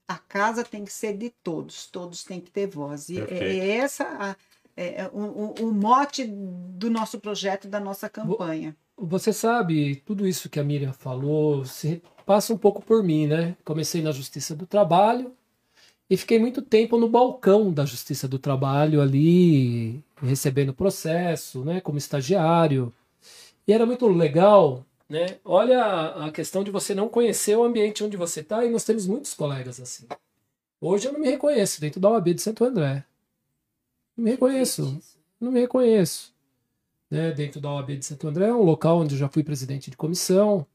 A casa tem que ser de todos, todos têm que ter voz. E é, é essa a- é, é o, o- o mote do nosso projeto, da nossa campanha. Você sabe, tudo isso que a Miriam falou se passa um pouco por mim, né? Comecei na Justiça do Trabalho e fiquei muito tempo no balcão da Justiça do Trabalho ali, recebendo processo, né? Como estagiário. E era muito legal, né? Olha a questão de você não conhecer o ambiente onde você está e nós temos muitos colegas assim. Hoje eu não me reconheço dentro da OAB de Santo André. Não me reconheço não me reconheço. Né? Dentro da OAB de Santo André, é um local onde eu já fui presidente de comissão.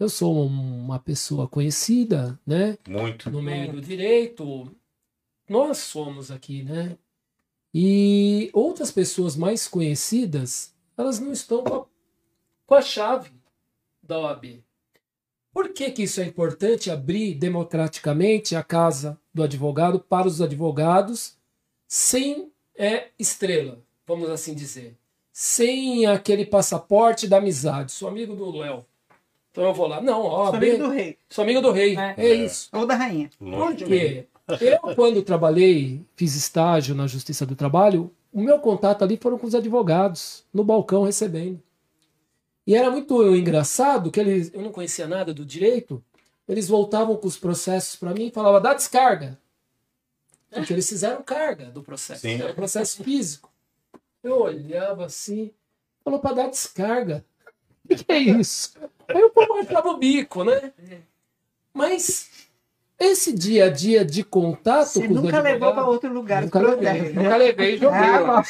Eu sou um- uma pessoa conhecida, né? Muito. No meio do direito. Nós somos aqui, né? E outras pessoas mais conhecidas, elas não estão com a, com a chave da OAB. Por que, que isso é importante abrir democraticamente a casa do advogado para os advogados sem é, estrela, vamos assim dizer? Sem aquele passaporte da amizade. Sou amigo do Léo. Então eu vou lá. Não, Sou OAB. amigo do rei, Sou amigo do rei. É. É, isso. ou da rainha. Por Longe de mim. quê? Eu, quando trabalhei, fiz estágio na Justiça do Trabalho, o meu contato ali foram com os advogados, no balcão recebendo. E era muito engraçado que eles, eu não conhecia nada do direito, eles voltavam com os processos para mim e falavam, dá descarga. Porque eles fizeram carga do processo. Sim. Era um processo físico. Eu olhava assim, falou para dar descarga. O que é isso? Aí o povo achava o bico, né? Mas esse dia a dia de contato Você com os nunca levou para outro lugar. Nunca levei, né? nunca levei e joguei. Ah, lá.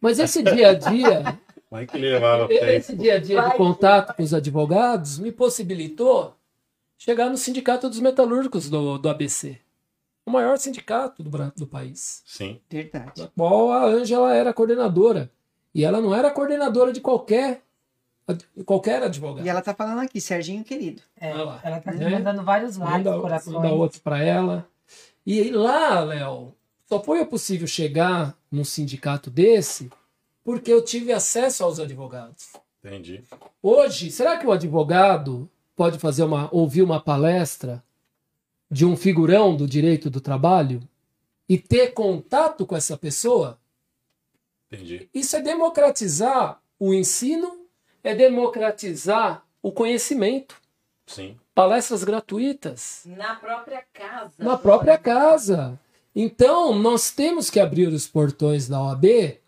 Mas esse dia a dia, Vai que levava esse dia a dia de Vai. contato com os advogados me possibilitou chegar no Sindicato dos Metalúrgicos do, do ABC, o maior sindicato do, do país, Sim, Verdade. da qual a Ângela era coordenadora. E ela não era coordenadora de qualquer, qualquer advogado. E ela tá falando aqui, Serginho querido. É, ela tá Né? mandando vários likes, manda, corações. manda outro para ela. E aí lá, Léo, só foi possível chegar num sindicato desse porque eu tive acesso aos advogados. entendi. Hoje, será que o advogado pode fazer uma ouvir uma palestra de um figurão do direito do trabalho e ter contato com essa pessoa? Entendi. Isso é democratizar o ensino, é democratizar o conhecimento. Sim. Palestras gratuitas Na própria casa. na própria casa. Então, nós temos que abrir os portões da OAB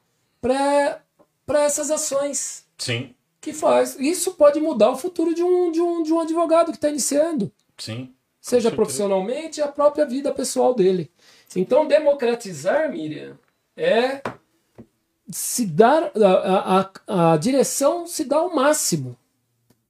para essas ações Sim. que faz. Isso pode mudar o futuro de um, de um, de um advogado que está iniciando, Sim. seja certeza. profissionalmente e a própria vida pessoal dele. Então, democratizar, Miriam, é se dar a, a, a, direção se dá ao máximo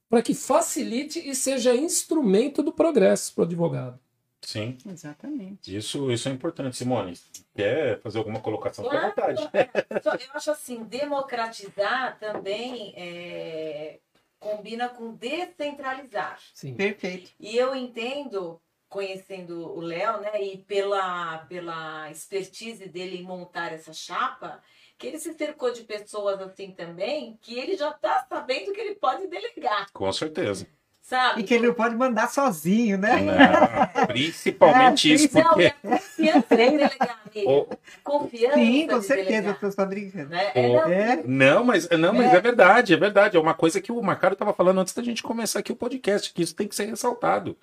para que facilite e seja instrumento do progresso para o advogado. Sim. Exatamente. Isso, isso é importante, Simone. Quer fazer alguma colocação? Fica à Claro, vontade. Eu acho assim, democratizar também é, combina com descentralizar. Sim. Perfeito. E eu entendo, conhecendo o Léo, né, e pela, pela expertise dele em montar essa chapa, que ele se cercou de pessoas assim também, que ele já está sabendo que ele pode delegar, Com certeza. sabe? E que ele não pode mandar sozinho, né? Não, principalmente É, isso, Não, porque. é a confiança de delegar. Ô, Confiança Sim, com de certeza, delegar, eu tô só brincando. né? É, não, É, Não, mas, não, mas é. verdade, é verdade. É uma coisa que o Marcaro estava falando antes da gente começar aqui o podcast, que isso tem que ser ressaltado.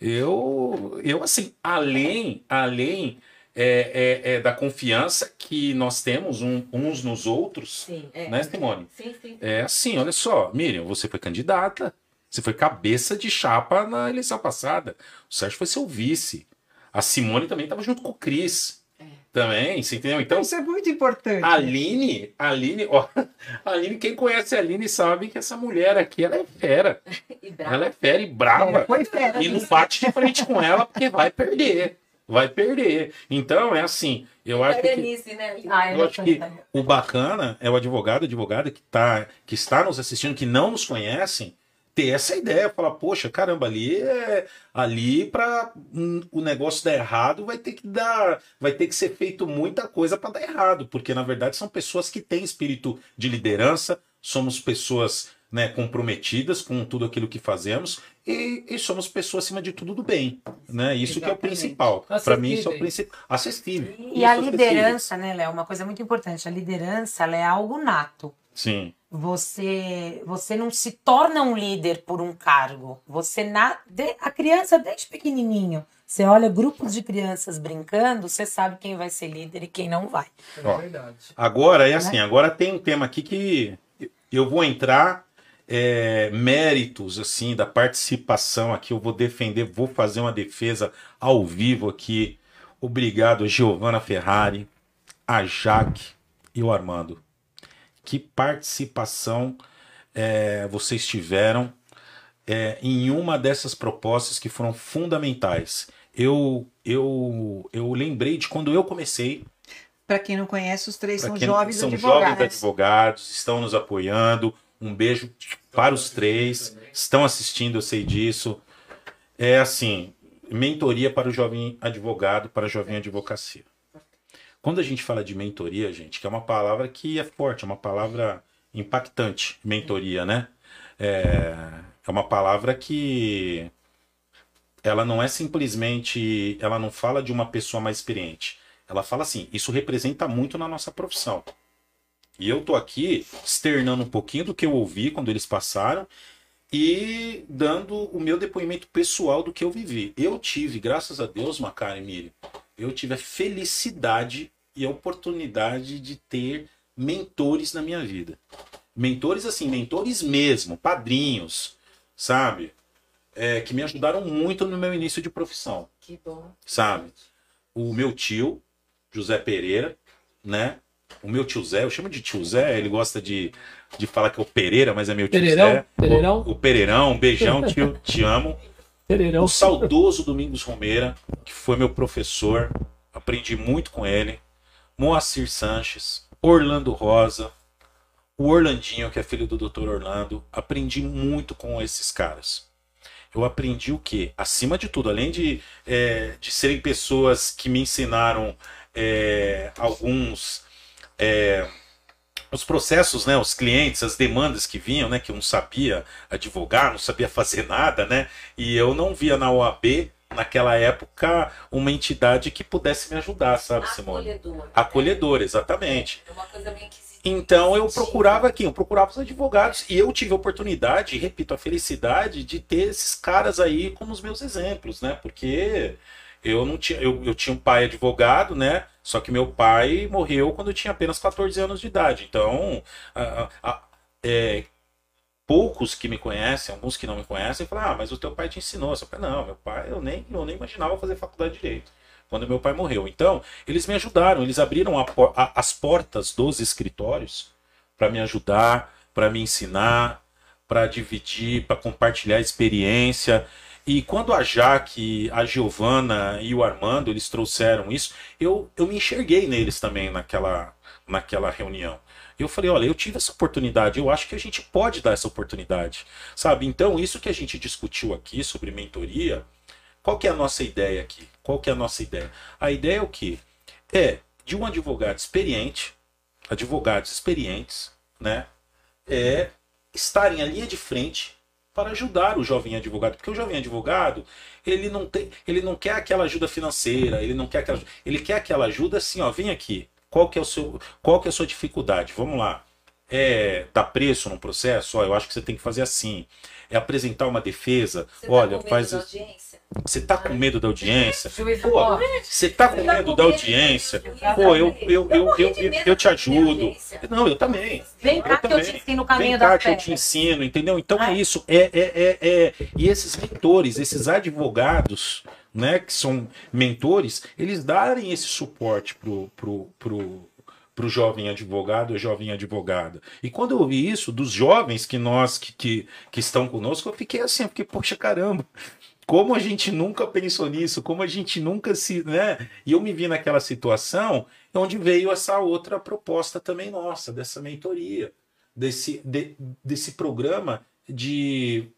Eu, eu assim, além, além é, é, é, da confiança que nós temos um- uns nos outros, Sim, é. né, Simone? Sim, sim. É assim, olha só, Miriam, você foi candidata, você foi cabeça de chapa na eleição passada. O Sérgio foi seu vice. A Simone também estava junto com o Cris. Também, você entendeu? Então, isso é muito importante. a Aline, a Aline, ó, a Aline, quem conhece a Aline sabe que essa mulher aqui, ela é fera. E. Ela é fera e brava. Foi fera. E não bate de frente com ela porque vai perder. Vai perder. Então, é assim, eu acho que, né? Ah, eu acho que o bacana é o advogado, advogada que, tá, que está nos assistindo, que não nos conhecem, ter essa ideia, falar, poxa, caramba, ali é ali para o negócio dar errado, vai ter que dar, vai ter que ser feito muita coisa para dar errado, porque na verdade são pessoas que têm espírito de liderança, somos pessoas né, comprometidas com tudo aquilo que fazemos e, e somos pessoas acima de tudo do bem, né? Isso que é o Exatamente. principal. Para mim isso é o principal, acessível. E a acessível. liderança, né, Léo? Uma coisa muito importante. A liderança ela é algo nato. Sim. Você, você não se torna um líder por um cargo. Você na, de- a criança desde pequenininho. Você olha grupos de crianças brincando, você sabe quem vai ser líder e quem não vai. É Ó. verdade. Agora é assim, agora tem um tema aqui que eu vou entrar é, méritos assim da participação aqui. Eu vou defender, vou fazer uma defesa ao vivo aqui. Obrigado, Giovana Ferrari, a Jaque e o Armando. Que participação é, vocês tiveram é, em uma dessas propostas que foram fundamentais. Eu, eu, eu lembrei de quando eu comecei Para quem não conhece, os três Pra são jovens são advogados. jovens advogados, estão nos apoiando. Um beijo para os três. Estão assistindo, eu sei disso. É assim, mentoria para o jovem advogado, para a jovem advocacia. Quando a gente fala de mentoria, gente, que é uma palavra que é forte, é uma palavra impactante, mentoria, né? É, é uma palavra que ela não é simplesmente, ela não fala de uma pessoa mais experiente. Ela fala assim, isso representa muito na nossa profissão. E eu tô aqui externando um pouquinho do que eu ouvi quando eles passaram e dando o meu depoimento pessoal do que eu vivi. Eu tive, graças a Deus, Macari e Miriam, eu tive a felicidade e a oportunidade de ter mentores na minha vida. Mentores assim, mentores mesmo, padrinhos, sabe? É, que me ajudaram muito no meu início de profissão, Que bom. sabe? O meu tio, José Pereira, né? O meu tio Zé, eu chamo de tio Zé, ele gosta de, de falar que é o Pereira, mas é meu tio Pereirão? Zé. Pereirão? O, o Pereirão, um beijão, tio, te amo. Pereirão. O saudoso Domingos Romeira, que foi meu professor, aprendi muito com ele. Moacir Sanches, Orlando Rosa, o Orlandinho, que é filho do Dr. Orlando, aprendi muito com esses caras. Eu aprendi o quê? Acima de tudo, além de, é, de serem pessoas que me ensinaram é, alguns é, os processos, né, os clientes, as demandas que vinham, né, que eu não sabia advogar, não sabia fazer nada, né, e eu não via na OAB naquela época uma entidade que pudesse me ajudar, sabe, Simone? Acolhedor. Acolhedora, exatamente. É uma coisa meio que Então eu procurava aqui, eu procurava os advogados e eu tive a oportunidade, repito, a felicidade de ter esses caras aí como os meus exemplos, né? Porque eu não tinha, eu, eu tinha um pai advogado, né? Só que meu pai morreu quando eu tinha apenas 14 anos de idade. Então, a- a- é, poucos que me conhecem, alguns que não me conhecem, falam: "Ah, mas o teu pai te ensinou". Eu falei: "Não, meu pai, eu nem eu nem imaginava fazer faculdade de direito" quando meu pai morreu. Então, eles me ajudaram, eles abriram a a- as portas dos escritórios para me ajudar, para me ensinar, para dividir, para compartilhar experiência. E quando a Jaque, a Giovana e o Armando, eles trouxeram isso, eu, eu me enxerguei neles também naquela, naquela reunião. Eu falei, olha, eu tive essa oportunidade, eu acho que a gente pode dar essa oportunidade, sabe? Então, isso que a gente discutiu aqui sobre mentoria, qual que é a nossa ideia aqui? Qual que é a nossa ideia? A ideia é o quê? É de um advogado experiente, advogados experientes, né? É estar em linha de frente para ajudar o jovem advogado, porque o jovem advogado, ele não tem, ele não quer aquela ajuda financeira, ele não quer aquela, ele quer aquela ajuda assim, ó, vem aqui. Qual que é o seu, qual que é a sua dificuldade? Vamos lá. É dar preço num processo? Ó, eu acho que você tem que fazer assim. É apresentar uma defesa. Você tá Olha, medo faz? Você tá com medo da audiência? Pô, Você tá com tá medo da audiência? Pô, eu, eu, eu, eu, eu, te ajudo. Não, eu também. vem cá que eu te ensino o caminho Vem cá que eu te ensino, entendeu? Então é Ah. isso. É, é, é, é- E esses mentores, esses advogados, né, que são mentores, eles darem esse suporte pro, pro, pro, pro jovem advogado ou jovem advogada. E quando eu ouvi isso dos jovens que nós que, que, que estão conosco, eu fiquei assim, fiquei, poxa caramba, como a gente nunca pensou nisso, como a gente nunca se, né? E eu me vi naquela situação onde veio essa outra proposta também nossa, dessa mentoria, desse, de- desse programa de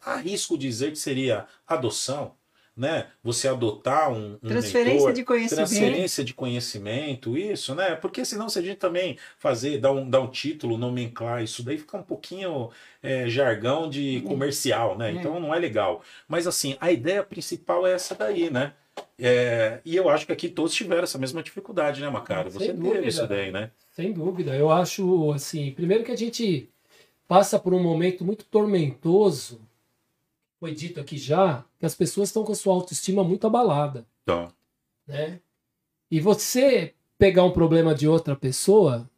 arrisco dizer que seria adoção, né? Você adotar um, um Transferência mentor, de conhecimento. transferência de conhecimento, isso, né? Porque senão se a gente também fazer, dar um, dar um título, nomenclar isso daí fica um pouquinho é, jargão de comercial, né? É. Então não é legal. Mas assim, a ideia principal é essa daí, né? É, e eu acho que aqui todos tiveram essa mesma dificuldade, né, Macaro? Sem Você dúvida. teve isso daí, né? Sem dúvida. Eu acho, assim, primeiro que a gente passa por um momento muito tormentoso, foi dito aqui já, que as pessoas estão com a sua autoestima muito abalada, Então, né? E você pegar um problema de outra pessoa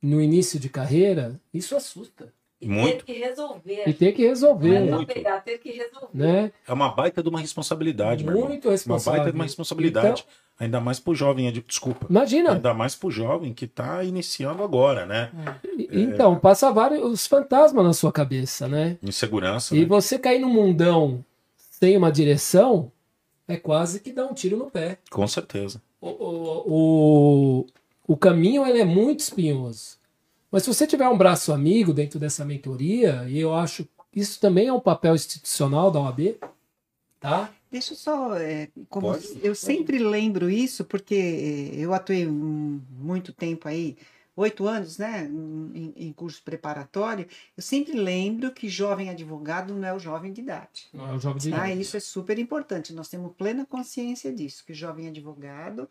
no início de carreira, isso assusta. E Muito. ter que resolver. E ter que Não é resolver, só Muito. pegar, ter que resolver. né? é uma baita de uma responsabilidade, meu irmão. Muito Uma responsável. baita de uma responsabilidade. Então, Ainda mais pro jovem, desculpa. imagina, Ainda mais pro jovem que tá iniciando agora, né? E- Então, passa vários fantasmas na sua cabeça, né? Insegurança. E né? você cair num mundão sem uma direção é quase que dar um tiro no pé. Com certeza. O, o, o, o caminho ele é muito espinhoso. Mas se você tiver um braço amigo dentro dessa mentoria, e eu acho que isso também é um papel institucional da OAB, tá? Deixa eu só, é, como Pode, eu pode. sempre lembro isso, porque é, eu atuei um- muito tempo aí, oito anos, né, em, em curso preparatório, eu sempre lembro que jovem advogado não é o jovem de idade. Não é o jovem de Ah, idade. isso é super importante. Nós temos plena consciência disso, que o jovem advogado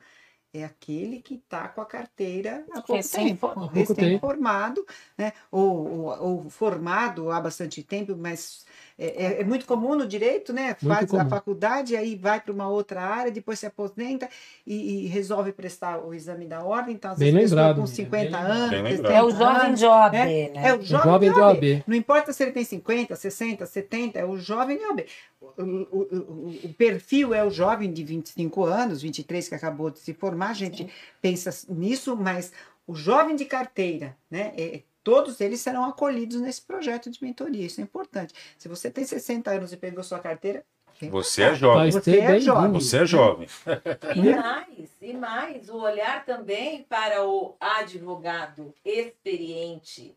é aquele que está com a carteira há pouco Recém- tempo, recém-formado, né? ou, ou- ou formado há bastante tempo, mas é, é- é muito comum no direito, né? Muito Faz a comum. faculdade, aí vai para uma outra área, depois se aposenta e, e resolve prestar o exame da ordem. Então, às Bem vezes, a lembrado, com Miriam, 50 bem anos, lembrado. 60 É o jovem de OAB, é, né? é o jovem, jovem de OAB. OAB. Não importa se ele tem 50, 60, 70, é o jovem de OAB. O, o- o- o perfil é o jovem de 25 anos, 23 que acabou de se formar, a gente pensa nisso, mas o jovem de carteira, né? é- todos eles serão acolhidos nesse projeto de mentoria, isso é importante. Se você tem 60 anos e pegou sua carteira, vem pra Você é jovem. Você é jovem. Você é jovem. E mais, e mais, o olhar também para o advogado experiente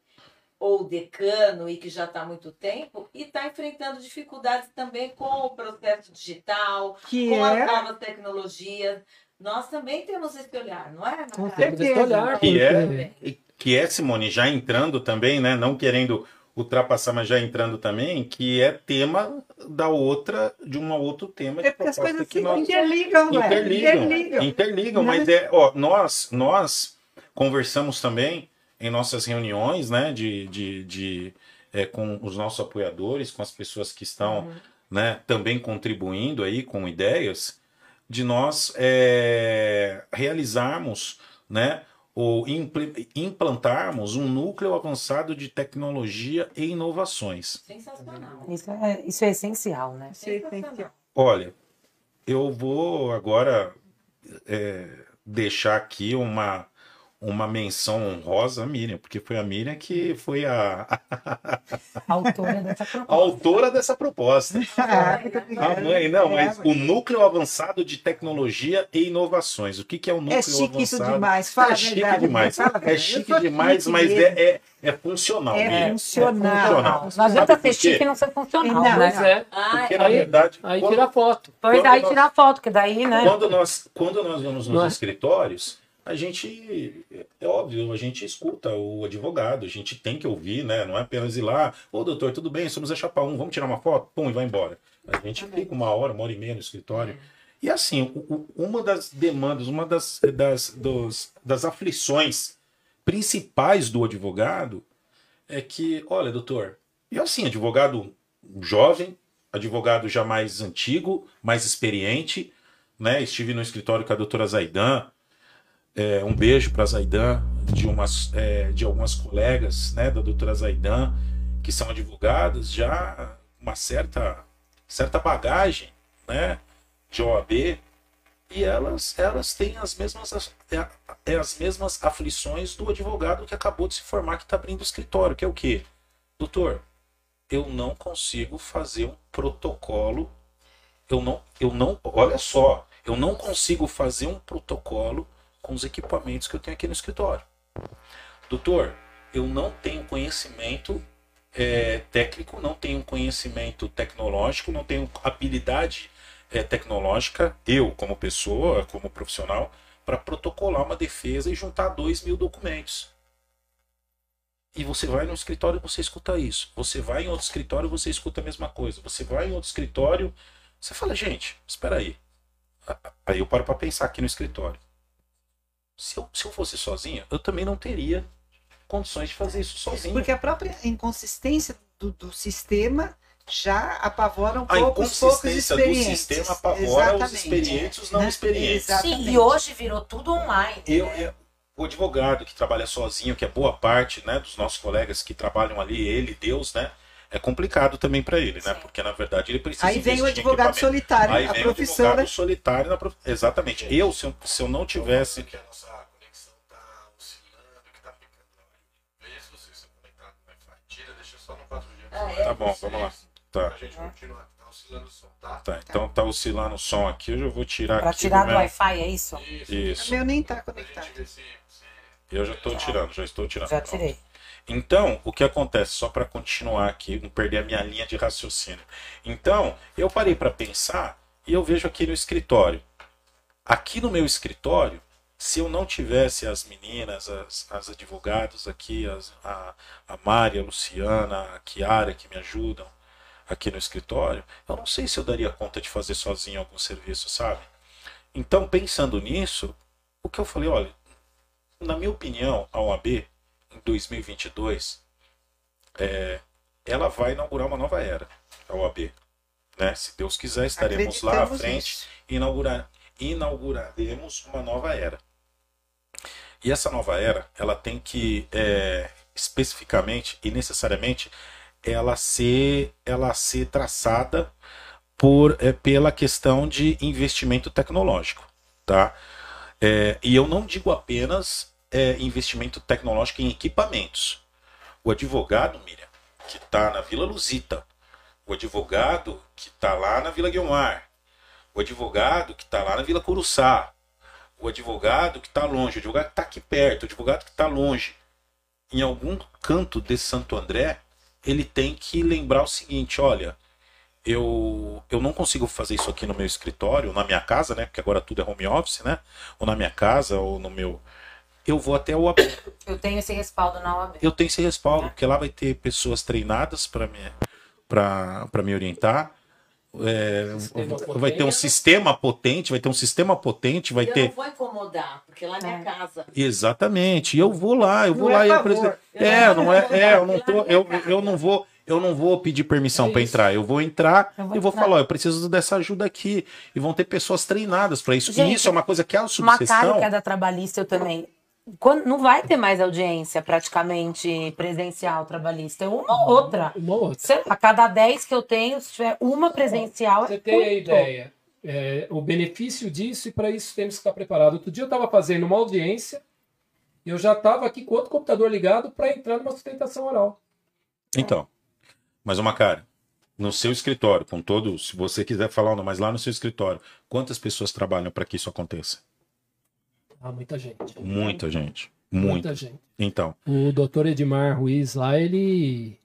ou decano e que já está há muito tempo e está enfrentando dificuldades também com o processo digital, que com as é novas tecnologias. Nós também temos esse olhar, não é? Com certeza. olhar, Que é- porque- que é, Simone, já entrando também, né? Não querendo ultrapassar, mas já entrando também, que é tema da outra, de um outro tema É porque as coisas que se nós interligam, interligam, interligam. interligam, Né? mas é, ó, nós, nós conversamos também em nossas reuniões, né, de, de, de é, com os nossos apoiadores, com as pessoas que estão, né, também contribuindo aí com ideias, de nós é, realizarmos, né, ou imple- implantarmos um núcleo avançado de tecnologia e inovações. Sensacional. Isso é, isso é essencial, né? Isso é essencial. Olha, eu vou agora é, deixar aqui uma, uma menção honrosa à Miriam, porque foi a Miriam que foi a, a A autora dessa proposta. autora dessa proposta. Ah, A mãe, não, É, mas o Núcleo Avançado de Tecnologia e Inovações. O que, que é o Núcleo É chique isso Avançado? demais. Fala é a chique verdade, demais. fala a É chique demais, mas é, é, é funcional. É Miriam. funcional. Não adianta ser chique e não ser funcional, Não, né? Mas é, Ah, Porque, é. na Aí- verdade, aí quando- tira foto. Pois aí nós- tirar foto, que daí, né? Quando nós, quando nós vamos nos Não é? escritórios, a gente, é óbvio, a gente escuta o advogado, a gente tem que ouvir, né? Não é apenas ir lá, ô doutor, tudo bem, somos a Chapa 1, vamos tirar uma foto? Pum, e vai embora. A gente fica uma hora, uma hora e meia no escritório. E assim, o- o- uma das demandas, uma das, das, dos- das aflições principais do advogado é que, olha, doutor, e assim, advogado jovem, advogado já mais antigo, mais experiente, né? Estive no escritório com a doutora Zaidan. É, um beijo para a Zaidan, de, umas, é, de algumas colegas né, da doutora Zaidan, que são advogadas já uma certa, certa bagagem né, de OAB, e elas, elas têm as mesmas, as- é, é as mesmas aflições do advogado que acabou de se formar, que está abrindo o escritório, que é o quê? Doutor, eu não consigo fazer um protocolo eu não, eu não, olha só, eu não consigo fazer um protocolo com os equipamentos que eu tenho aqui no escritório. Doutor, eu não tenho conhecimento é, técnico, não tenho conhecimento tecnológico, não tenho habilidade é, tecnológica, eu como pessoa, como profissional, para protocolar uma defesa e juntar dois mil documentos. E você vai no escritório e você escuta isso. Você vai em outro escritório e você escuta a mesma coisa. Você vai em outro escritório você fala, gente, espera aí. Aí eu paro para pensar aqui no escritório. Se eu, se eu fosse sozinha, eu também não teria condições de fazer isso sozinho. Porque a própria inconsistência do, do sistema já apavora um A pouco os poucos inconsistência do experientes. sistema apavora os Exatamente. experientes e os não Né? experientes. Exatamente. Sim, e hoje virou tudo online. Eu, né? eu- o advogado que trabalha sozinho, que é boa parte né, dos nossos colegas que trabalham ali, ele, Deus, né? É complicado também para ele, né? Sim. Porque na verdade ele precisa Aí vem o advogado solitário, Aí a vem profissão, o advogado né? solitário na prof... Exatamente. Eu, se eu, se eu não tivesse. Que a nossa conexão tá oscilando, que tá ficando. Vê se você está conectado no Wi-Fi. Tira, deixa só no 4G. Tá bom, vamos lá. Tá. Pra gente continuar. Tá oscilando o som, tá? Tá, então tá oscilando o som aqui, eu já vou tirar Pra aqui. tirar do meu- Wi-Fi, é isso? Isso. O Isso. meu nem tá conectado. Eu já estou tirando, já estou tirando. Já tirei. Então, o que acontece, só para continuar aqui, não perder a minha linha de raciocínio. Então, eu parei para pensar e eu vejo aqui no escritório. Aqui no meu escritório, se eu não tivesse as meninas, as, as advogadas aqui, as, a, a Mari, a Luciana, a Kiara que me ajudam aqui no escritório, eu não sei se eu daria conta de fazer sozinho algum serviço, sabe? Então, pensando nisso, O que eu falei, olha, na minha opinião, a OAB, em 2022, é, ela vai inaugurar uma nova era, a OAB. Né? Se Deus quiser, estaremos lá à frente e inaugurar, inauguraremos uma nova era. E essa nova era, ela tem que é, especificamente e necessariamente ela ser, ela ser traçada por, é, pela questão de investimento tecnológico, tá? É, e eu não digo apenas é, investimento tecnológico em equipamentos. O advogado, Miriam, que está na Vila Luzita, o advogado que está lá na Vila Guilmar, o advogado que está lá na Vila Curuçá, o advogado que está longe, o advogado que está aqui perto, o advogado que está longe, em algum canto de Santo André, ele tem que lembrar o seguinte: olha, eu, eu não consigo fazer isso aqui no meu escritório, na minha casa, né? Porque agora tudo é home office, né? Ou na minha casa, ou no meu. Eu vou até o AB. Eu tenho esse respaldo na OAB. Eu tenho esse respaldo, porque lá vai ter pessoas treinadas para me, pra, pra me orientar. É, vai ter um sistema potente, vai ter um sistema potente, vai eu ter. não vou incomodar, porque lá é minha É. casa. Exatamente. E eu vou lá, eu vou Não lá é e eu favor. preciso- Eu É, não vou é, incomodar, é, eu não tô, eu, eu não vou, eu não vou pedir permissão É para entrar. Eu vou entrar Eu vou e vou entrar. falar, ó, eu preciso dessa ajuda aqui e vão ter pessoas treinadas para isso. Gente, e isso é uma coisa que a Macário, subseção que é da trabalhista, eu também. Quando, não vai ter mais audiência praticamente presencial trabalhista. É uma ou outra. Uma outra. Sei lá, a cada 10 que eu tenho, se tiver uma presencial, Você é tem a muito. ideia, é, o benefício disso e para isso temos que estar preparados. Outro dia eu estava fazendo uma audiência e eu já estava aqui com outro computador ligado para entrar numa sustentação oral. Então, mas uma cara, no seu escritório, com todos, se você quiser falar ou não, mas lá no seu escritório, quantas pessoas trabalham para que isso aconteça? Ah, muita gente. Muita gente. Muita. Muita gente. Então, O doutor Edmar Ruiz lá, ele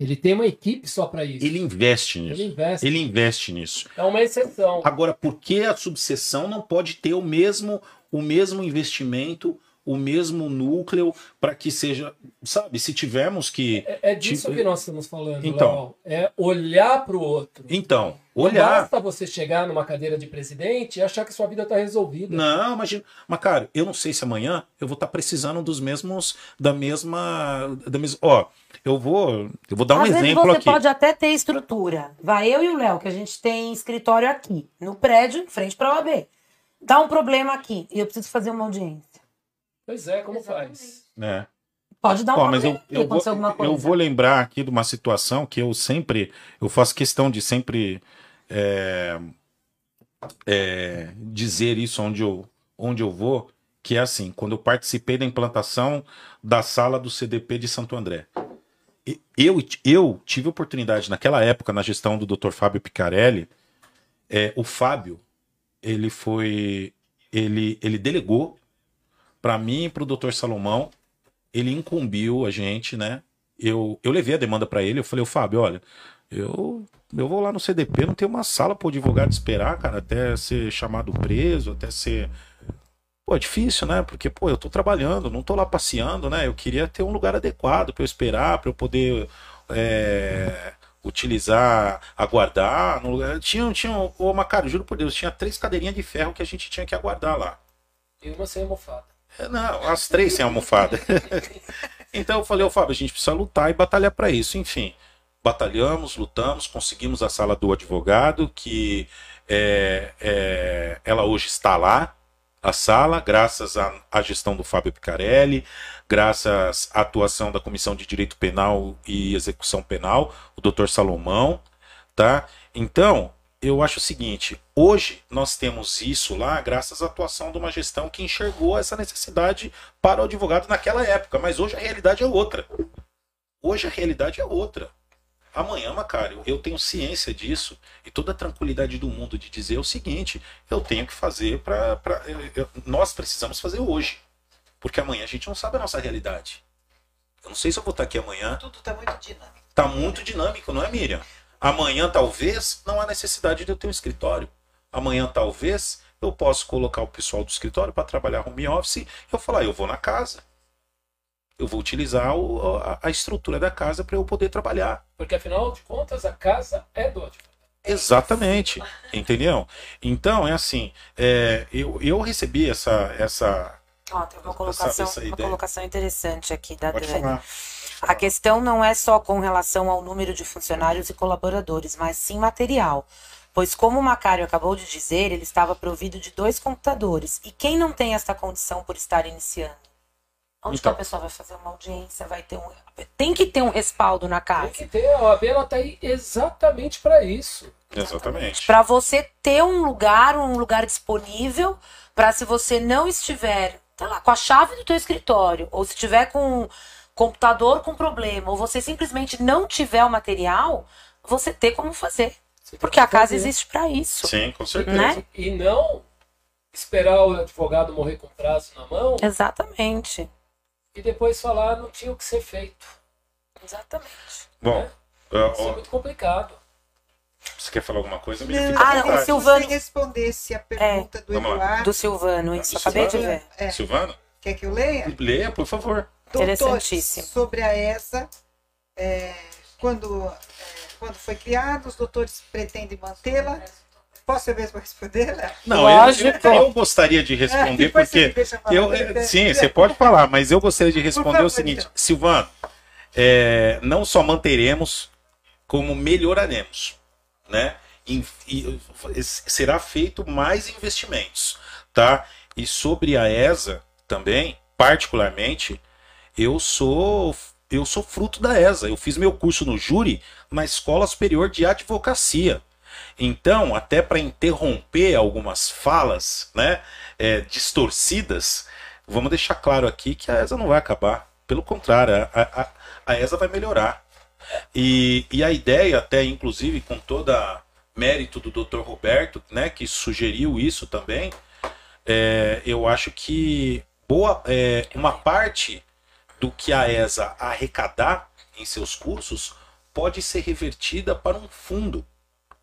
ele tem uma equipe só para isso. ele investe nisso. Ele investe. Ele investe nisso. É uma exceção. Agora, por que a subseção não pode ter o mesmo, o mesmo investimento, o mesmo núcleo para que seja, sabe, se tivermos que É, é disso Tipo- que nós estamos falando. Então. Léo. É olhar para o outro. então, Não olhar basta você chegar numa cadeira de presidente e achar que sua vida está resolvida. Não, imagina. Mas, cara, eu não sei se amanhã eu vou estar precisando dos mesmos. Da mesma. Da mesma. Ó, eu vou. Eu vou dar um Às vezes exemplo você aqui. pode até ter estrutura. Vai eu e o Léo, que a gente tem escritório aqui, no prédio, em frente para a OAB. Dá um problema aqui e eu preciso fazer uma audiência. Pois é, como Exatamente. faz? É. Pode dar um Ó, mas eu, eu, vou, acontecer alguma coisa. eu vou lembrar aqui de uma situação que eu sempre. Eu faço questão de sempre. é, é, dizer isso onde eu, onde eu vou, que é assim, quando eu participei da implantação da sala do CDP de Santo André. Eu, eu tive oportunidade naquela época, na gestão do Dr. Fábio Picarelli, é, o Fábio, ele foi. Ele, ele delegou para mim e para o Dr. Salomão, ele incumbiu a gente, né? Eu, eu levei a demanda para ele, eu falei, ô Fábio, olha, eu, eu vou lá no CDP, não tem uma sala para o advogado esperar, cara, até ser chamado preso, até ser. Pô, é difícil, né? Porque, pô, eu tô trabalhando, não tô lá passeando, né? Eu queria ter um lugar adequado para eu esperar, para eu poder é, utilizar, aguardar. No lugar. Tinha, tinha, ô, Macário, juro por Deus, tinha três cadeirinhas de ferro que a gente tinha que aguardar lá. E uma sem almofada. Não, as três sem almofada. então eu falei, ô Fábio, a gente precisa lutar e batalhar para isso. Enfim, batalhamos, lutamos, conseguimos a sala do advogado, que é, é, ela hoje está lá, a sala, graças à, à gestão do Fábio Picarelli, graças à atuação da Comissão de Direito Penal e Execução Penal, o doutor Salomão, tá? Então, eu acho o seguinte: hoje nós temos isso lá graças à atuação de uma gestão que enxergou essa necessidade para o advogado naquela época, mas hoje a realidade é outra. Hoje a realidade é outra. Amanhã, Macário, eu tenho ciência disso e toda a tranquilidade do mundo de dizer o seguinte: eu tenho que fazer para. Nós precisamos fazer hoje. Porque amanhã a gente não sabe a nossa realidade. Eu não sei se eu vou estar aqui amanhã. Tudo está muito dinâmico. Tá muito dinâmico, não é, Miriam? Amanhã, talvez, não há necessidade de eu ter um escritório. Amanhã, talvez, eu posso colocar o pessoal do escritório para trabalhar home office e eu falar, eu vou na casa. Eu vou utilizar o- a, a estrutura da casa para eu poder trabalhar. Porque afinal de contas, a casa é do advogado. Exatamente. Entendeu? Então, é assim, é, eu, eu recebi essa, essa. Ó, tem uma colocação, essa uma ideia. colocação interessante aqui da Pode Dani. falar. A questão não é só com relação ao número de funcionários e colaboradores, mas sim material. Pois, como o Macário acabou de dizer, ele estava provido de dois computadores. E quem não tem essa condição por estar iniciando? Onde Então. que a pessoa vai fazer uma audiência? Vai ter um. Tem que ter um respaldo na Tem casa. que ter, a OAB ela tá aí exatamente para isso. Exatamente. Para você ter um lugar, um lugar disponível, para se você não estiver, sei lá, com a chave do teu escritório, ou se tiver com computador com problema, ou você simplesmente não tiver o material, você ter como fazer. Você Porque a casa existe para isso. Sim, com certeza. Né? E não esperar o advogado morrer com prazo na mão Exatamente. e depois falar não tinha o que ser feito. Exatamente. Bom, ó, Isso é muito complicado. você quer falar alguma coisa? Miriam? Não, Ah, eu o queria vontade. que Silvano- você respondesse a pergunta do Vamos lá. Eduardo. Do Silvano, isso. Do Acabei de Silvano? ver. É, Silvana? quer que eu leia? Leia, por favor. Interessantíssimo. Sobre a ESA, é, quando, é, quando foi criada, os doutores pretendem mantê-la. Posso eu mesmo responder? Não, Lógico. Eu, eu gostaria de responder, me porque. Eu, eh, sim, você pode falar, mas eu gostaria de responder favor, o seguinte, então. Silvano, é, não só manteremos, como melhoraremos, né? Em- e será feito mais investimentos, tá? E sobre a ESA também, particularmente, eu sou eu sou fruto da ESA. Eu fiz meu curso no júri na Escola Superior de Advocacia. Então, até para interromper algumas falas, né, é, distorcidas, vamos deixar claro aqui que a ESA não vai acabar. Pelo contrário, a, a, a ESA vai melhorar. E, e a ideia, até inclusive com toda mérito do Dr. Roberto, né, que sugeriu isso também, é, eu acho que boa, é, uma parte do que a ESA arrecadar em seus cursos pode ser revertida para um fundo.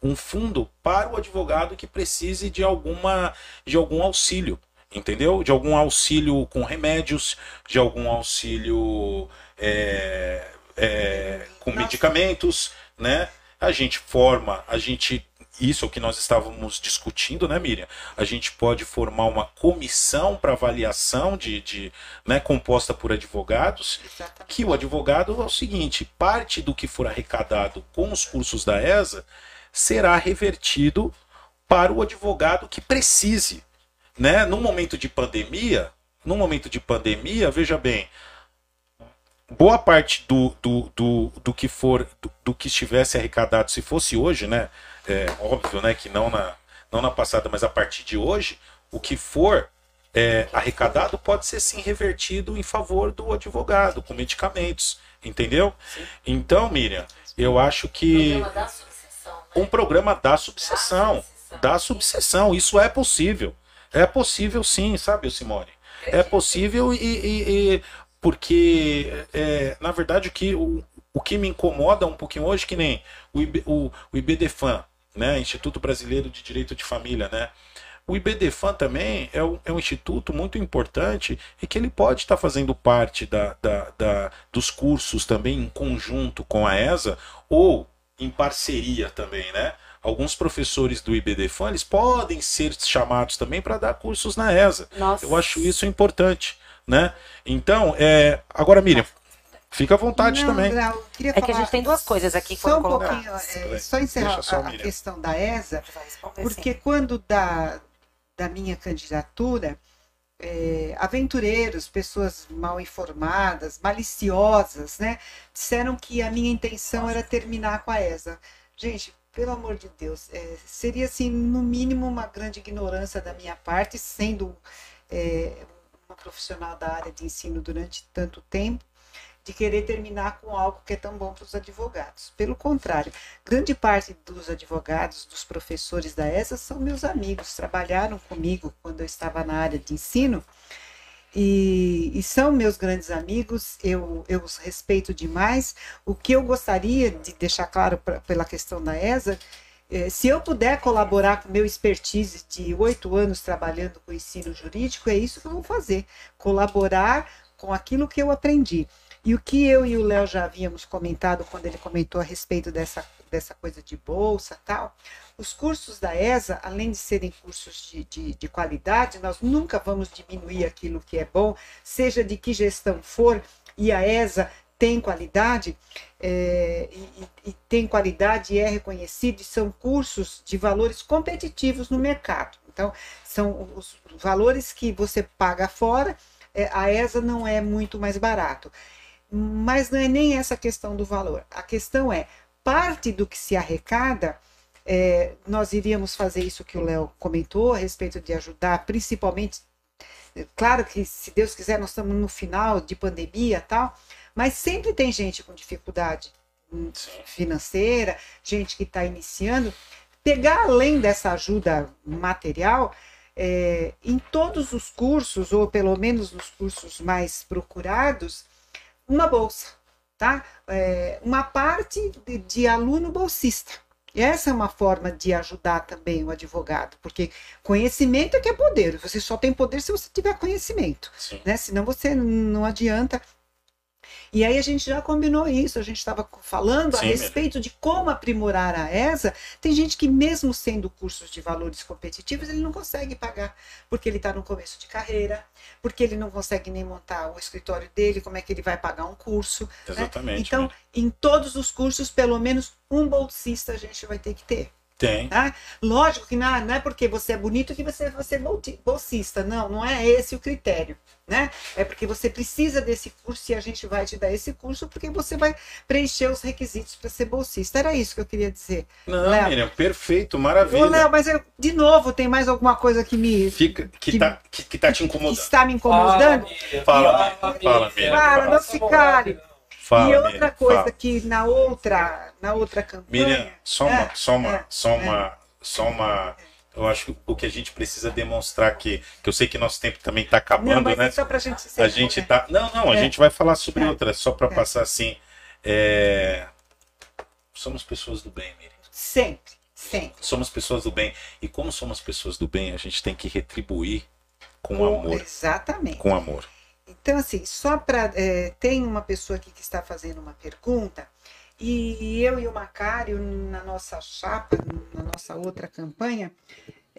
Um fundo para o advogado que precise de alguma de algum auxílio, entendeu? De algum auxílio com remédios, de algum auxílio é, é, com medicamentos, né? A gente forma, a gente isso é o que nós estávamos discutindo, né, Miriam? A gente pode formar uma comissão para avaliação de, de né, composta por advogados Exatamente. que o advogado é o seguinte: parte do que for arrecadado com os cursos da ESA será revertido para o advogado que precise. Né? No momento de pandemia, no momento de pandemia, veja bem, boa parte do, do, do, do que for do, do que estivesse arrecadado, se fosse hoje, né? É óbvio, né, que não na, não na passada, mas a partir de hoje, o que for é, arrecadado pode ser sim revertido em favor do advogado, com medicamentos, entendeu? Então, Miriam, eu acho que Programa da subseção, né? um programa da subseção. da subseção, isso é possível. É possível sim, sabe, Simone? É possível e, e- e- porque, é, na verdade, o que, o, o que me incomoda um pouquinho hoje, que nem o, IB, o, o IBDFAN, né, Instituto Brasileiro de Direito de Família, né? O IBDFAN também é um, é um instituto muito importante e que ele pode estar fazendo parte da, da- da- dos cursos também em conjunto com a ESA ou em parceria também, né? Alguns professores do IBDFAN eles podem ser chamados também para dar cursos na ESA. Nossa. Eu acho isso importante, né? Então, é... agora, Miriam, fica à vontade Não, também. não, É que a gente tem duas coisas aqui que Só foram um pouquinho, colocadas. é, só encerrar só a a, questão da ESA, porque sim. quando da, da minha candidatura, é, aventureiros, pessoas mal informadas, maliciosas, né, disseram que a minha intenção era terminar com a ESA. Gente, pelo amor de Deus, é, seria assim, no mínimo, uma grande ignorância da minha parte, sendo é, profissional da área de ensino durante tanto tempo, de querer terminar com algo que é tão bom para os advogados. Pelo contrário, grande parte dos advogados, dos professores da ESA são meus amigos, trabalharam comigo quando eu estava na área de ensino e, e são meus grandes amigos, eu, eu os respeito demais. O que eu gostaria de deixar claro pra, pela questão da ESA, se eu puder colaborar com meu expertise de oito anos trabalhando com ensino jurídico, é isso que eu vou fazer, colaborar com aquilo que eu aprendi. E o que eu e o Léo já havíamos comentado quando ele comentou a respeito dessa, dessa coisa de bolsa tal, os cursos da ESA, além de serem cursos de, de, de qualidade, nós nunca vamos diminuir aquilo que é bom, seja de que gestão for, e a ESA tem qualidade, é, e, e, tem qualidade e é reconhecido, e são cursos de valores competitivos no mercado. Então, são os valores que você paga fora, é, a ESA não é muito mais barato. Mas não é nem essa questão do valor. A questão é, parte do que se arrecada é, nós iríamos fazer isso que o Léo comentou a respeito de ajudar, principalmente. Claro que, se Deus quiser, nós estamos no final de pandemia tal, mas sempre tem gente com dificuldade financeira, gente que está iniciando. Pegar além dessa ajuda material, é, em todos os cursos, ou pelo menos nos cursos mais procurados, uma bolsa, tá? É, uma parte de, de aluno bolsista. Essa é uma forma de ajudar também o advogado, porque conhecimento é que é poder. Você só tem poder se você tiver conhecimento, Sim. né? Senão você não adianta e aí a gente já combinou isso, a gente estava falando Sim, a respeito de como aprimorar a ESA. Tem gente que, mesmo sendo cursos de valores competitivos, ele não consegue pagar, porque ele está no começo de carreira, porque ele não consegue nem montar o escritório dele, como é que ele vai pagar um curso. Né? Exatamente. Né? Então, em todos os cursos, pelo menos um bolsista a gente vai ter que ter. Tem. Tá? Lógico que não, não é porque você é bonito que você vai ser bolsista. Não, não é esse o critério. Né? É porque você precisa desse curso e a gente vai te dar esse curso porque você vai preencher os requisitos para ser bolsista. Era isso que eu queria dizer. Não, Léo. Miriam, perfeito, maravilha. Ô, Léo, mas eu, de novo, tem mais alguma coisa que me. Fica, que, que, tá, que, que tá te incomodando. Que está me incomodando? Fala, Miriam. Fala, Miriam. Fala, não se cale. Fala, e outra Miriam, coisa fala. que na outra, na outra campanha. Miriam, só uma, é, só uma, é, só uma, é. só uma. Eu acho que o que a gente precisa demonstrar aqui, que eu sei que nosso tempo também está acabando, não, né? É só pra gente a gente tá, não, não, a é. gente vai falar sobre é. outra, só para passar assim. Somos pessoas do bem, Miriam. Sempre, sempre. Somos pessoas do bem e como somos pessoas do bem, a gente tem que retribuir com, com amor. Exatamente. Com amor. Então, assim, só para. É, tem uma pessoa aqui que está fazendo uma pergunta, e eu e o Macário, na nossa chapa, na nossa outra campanha,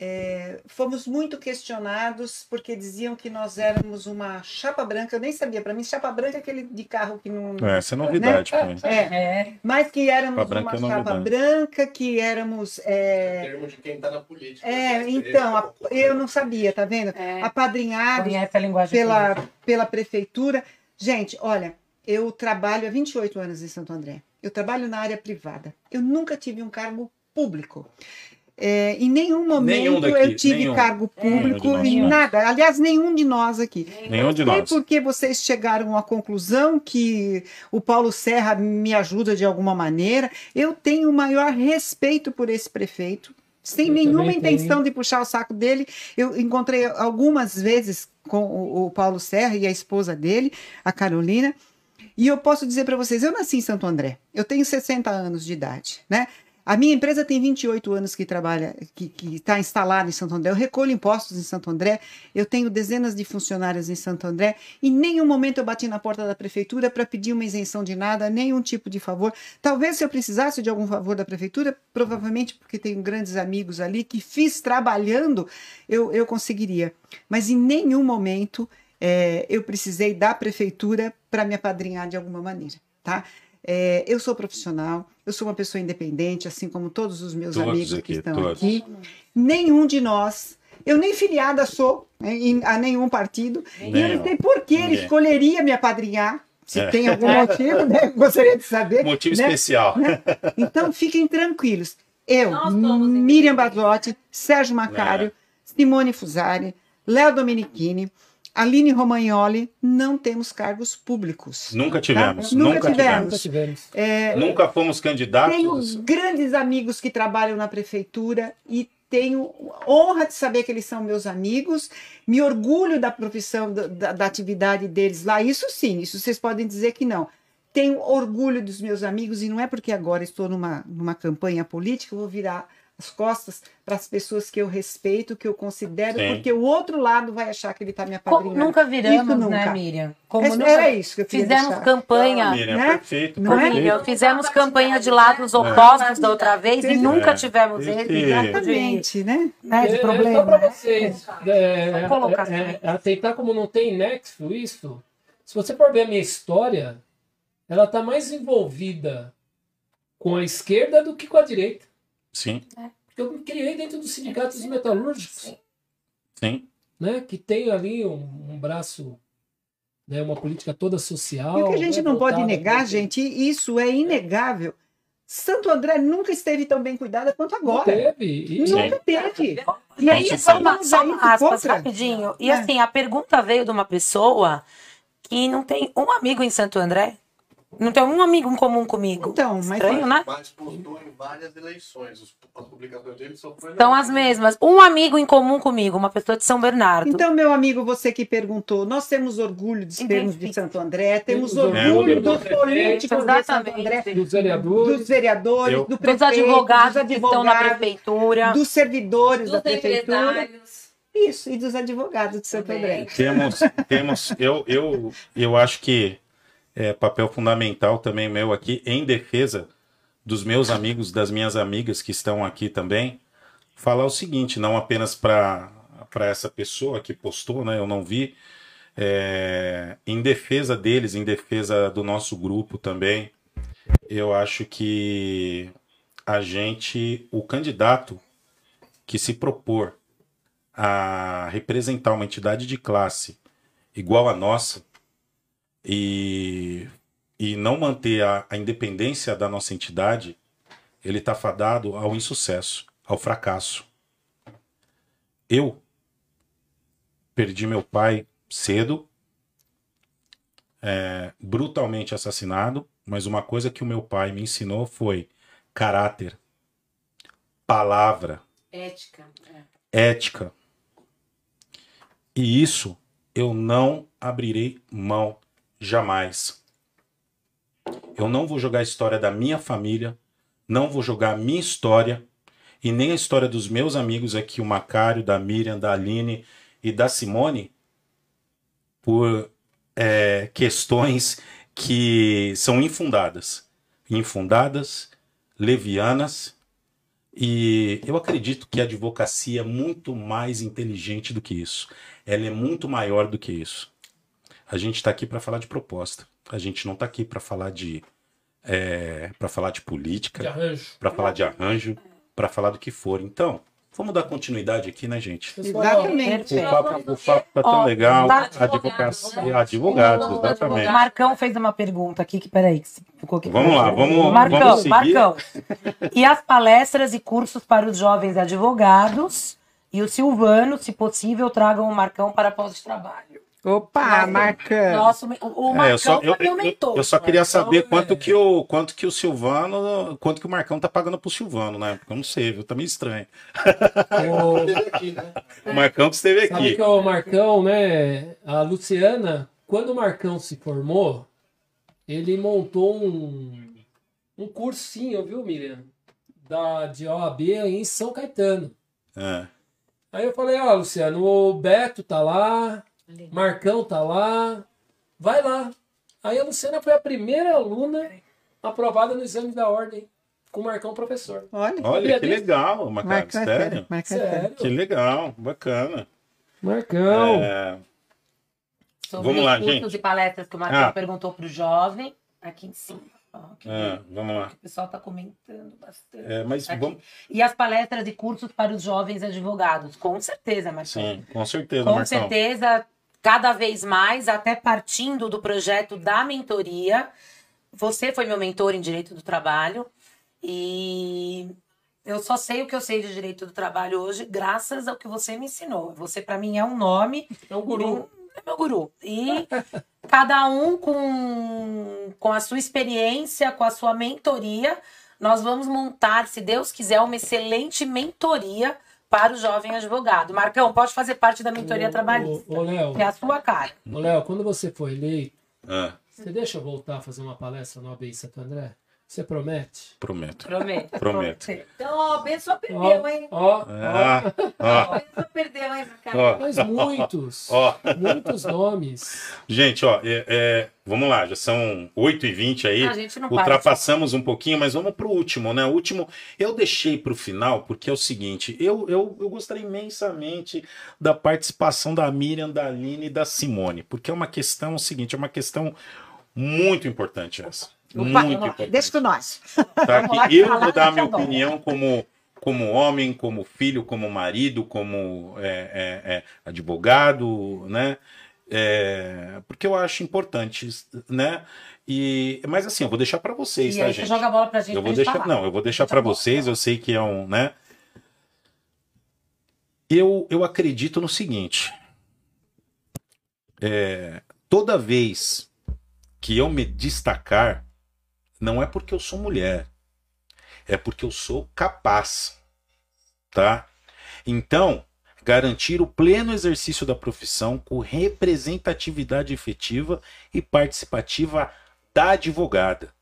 é, fomos muito questionados porque diziam que nós éramos uma chapa branca. Eu nem sabia, para mim, chapa branca é aquele de carro que não. É, essa é novidade né? É, é, mas que éramos chapa uma é chapa branca, que éramos. É, termo de quem está na política. É, então, a, eu não sabia, tá vendo? É. Apadrinhados pela, pela prefeitura. Gente, olha, eu trabalho há 28 anos em Santo André. Eu trabalho na área privada. Eu nunca tive um cargo público. É, em nenhum momento daqui, eu tive nenhum. cargo público é, em nada. Aliás, nenhum de nós aqui. Nenhum de nós. porque vocês chegaram à conclusão que o Paulo Serra me ajuda de alguma maneira. Eu tenho o maior respeito por esse prefeito. Sem eu nenhuma intenção de puxar o saco dele. Eu encontrei algumas vezes com o, o Paulo Serra e a esposa dele, a Carolina. E eu posso dizer para vocês, eu nasci em Santo André. Eu tenho 60 anos de idade, né? A minha empresa tem 28 anos que trabalha, que está instalada em Santo André. Eu recolho impostos em Santo André. Eu tenho dezenas de funcionários em Santo André. Em nenhum momento eu bati na porta da prefeitura para pedir uma isenção de nada, nenhum tipo de favor. Talvez se eu precisasse de algum favor da prefeitura, provavelmente porque tenho grandes amigos ali que fiz trabalhando, eu, eu conseguiria. Mas em nenhum momento é, eu precisei da prefeitura para me apadrinhar de alguma maneira, tá? É, eu sou profissional, eu sou uma pessoa independente, assim como todos os meus todos amigos aqui, que estão todos. aqui. Nenhum de nós, eu nem filiada sou né, a nenhum partido, nem e eu não sei por que ele escolheria me apadrinhar. Se é. tem algum motivo, né? Gostaria de saber. Motivo né? especial. Né? Então, fiquem tranquilos. Eu, Miriam Basotti, Sérgio Macário, é. Simone Fusari, Léo Dominichini, Aline Romagnoli, não temos cargos públicos. Nunca tivemos. Tá? Nunca, nunca, tivemos. Nunca, tivemos. É, nunca fomos candidatos. Tenho grandes amigos que trabalham na prefeitura e tenho honra de saber que eles são meus amigos, me orgulho da profissão, da, da, atividade deles lá. Isso sim, isso vocês podem dizer que não. Tenho orgulho dos meus amigos e não é porque agora estou numa, numa campanha política, eu vou virar as costas para as pessoas que eu respeito, que eu considero, Sim. porque o outro lado vai achar que ele está me Como apadrinhando. nunca viramos, Isso nunca. né, Miriam? Como Esse- nunca Era isso que eu fizemos deixar. campanha. Ah, Miriam, né? perfeito. Não é? perfeito. Miriam, fizemos campanha de lados opostos da outra vez e É. nunca tivemos Esse- esse tipo de, Exatamente, né? né, de É, problema. Só para né? vocês é, é, é, aceitar como não tem nexo isso. Se você for ver a minha história, ela está mais envolvida com a esquerda do que com a direita. Sim, Porque eu me criei dentro dos sindicatos metalúrgicos, sim. né, que tem ali um, um braço, né, uma política toda social. E o que a gente né, não pode negar, gente, isso é inegável. Santo André nunca esteve tão bem cuidada quanto Não agora. teve. E, Sim. Nunca teve. E aí, só uma, só uma Contra. aspas rapidinho. E É. assim, a pergunta veio de uma pessoa que não tem um amigo em Santo André. Não tem um amigo em comum comigo. Então, mas Estranho, né? Mas postou em várias eleições. Os- As publicações dele só foi. São as mesmas. Um amigo em comum comigo, uma pessoa de São Bernardo. Então, meu amigo, você que perguntou, nós temos orgulho de sermos de. Santo André, temos Temos orgulho dos do políticos de Santo Exatamente. André, Dos vereadores. dos vereadores, do dos prefeito, advogados dos que estão na advogados, prefeitura. dos servidores Dos da prefeitura. Isso, e dos advogados de Santo. André. Temos, temos eu, eu, eu acho que é papel fundamental também meu aqui em defesa dos meus amigos, das minhas amigas que estão aqui também, falar o seguinte, não apenas para essa pessoa que postou, né? Eu não vi, é, em defesa deles, em defesa do nosso grupo também. Eu acho que a gente, o candidato que se propor a representar uma entidade de classe igual a nossa e, e não manter a, a independência da nossa entidade, ele está fadado ao insucesso, ao fracasso. Eu perdi meu pai cedo, é, brutalmente assassinado, mas uma coisa que o meu pai me ensinou foi caráter, palavra, Ética. é. ética. E isso eu não abrirei mão jamais. Eu não vou jogar a história da minha família, não vou jogar a minha história e nem a história dos meus amigos aqui, o Macário, da Miriam, da Aline e da Simone, por é, questões que são infundadas. Infundadas, levianas e eu acredito que a advocacia é muito mais inteligente do que isso. Ela é muito maior do que isso. A gente está aqui para falar de proposta. A gente não está aqui para falar de para falar de política, para falar de arranjo, para falar do que for. Então, vamos dar continuidade aqui, né, gente? Exatamente. O papo, o papo tá tão Ó, legal. tá- Advocacia, advogados, exatamente. O Marcão fez uma pergunta aqui, que peraí, que ficou aqui. Vamos lá, vamos, Marcão, vamos seguir. Marcão. E as palestras e cursos para os jovens advogados e o Silvano, se possível, tragam o Marcão para pós Opa, Marcão. Nosso, o Marcão É, eu só, eu, eu- mentor. eu só queria Marcão, saber quanto que, o, quanto que o Silvano, quanto que o Marcão tá pagando pro Silvano, né? Porque eu não sei, viu? Tá meio estranho. o- Teve aqui, né? O Marcão que esteve Sabe aqui. que o Marcão, né? A Luciana, quando o Marcão se formou, ele montou um, um cursinho, viu, Miriam? Da, de OAB em São Caetano. É. Aí eu falei, ó, Luciano, o Beto tá lá, Marcão tá lá, vai lá. Aí a Luciana foi a primeira aluna aprovada no exame da ordem, com o Marcão professor. Olha, Olha, que legal, Marcão. Marcão é Sério? sério. Marcão é sério. Que legal, bacana. Marcão. É, Sobre Vamos lá, os cursos gente. e palestras que o Marcão Ah. perguntou para o jovem, aqui em cima. Que é, vamos lá. O pessoal está comentando bastante. É, mas Aqui. vamos. E as palestras e cursos para os jovens advogados, com certeza, Marcão. Sim, com certeza, Com Marcão. certeza, cada vez mais, até partindo do projeto da mentoria. Você foi meu mentor em Direito do Trabalho e eu só sei o que eu sei de Direito do Trabalho hoje graças ao que você me ensinou. Você, para mim, é um nome É um guru. é meu guru. E cada um com, com a sua experiência, com a sua mentoria, nós vamos montar, se Deus quiser, uma excelente mentoria para o jovem advogado. Marcão, pode fazer parte da mentoria Ô, trabalhista. Ô, Léo, Que é a sua cara. ô, Léo, quando você for eleito, É. você deixa eu voltar a fazer uma palestra no AB em Santo André? Você promete? Prometo. Prometo. Prometo. Então, ó, só perdeu, Ó, hein? ó, Ah, ó, A Bê só perdeu, hein, cara? ó, mas muitos, ó. muitos nomes. Gente, ó, é- é, vamos lá, já são 8h20 aí. A gente não para. Ultrapassamos um pouquinho, mas vamos pro último, né? O último eu deixei pro final, porque é o seguinte: eu, eu, eu gostaria imensamente da participação da Miriam, da Aline e da Simone, porque é uma questão o seguinte: é uma questão muito importante essa. Opa, muito importante. Deixa com nós. Tá? Que eu falar vou dar a minha opinião como, como homem, como filho, como marido, como é, é, é, advogado, né? É, porque eu acho importante, né? E, mas assim, eu vou deixar para vocês, E tá, gente? você joga a bola pra gente Eu vou deixar, falar. não, eu vou deixar para tá vocês. Eu sei que é um, né? Eu, eu acredito no seguinte: é, toda vez que eu me destacar, não é porque eu sou mulher, é porque eu sou capaz, tá? Então, garantir o pleno exercício da profissão com representatividade efetiva e participativa da advogada.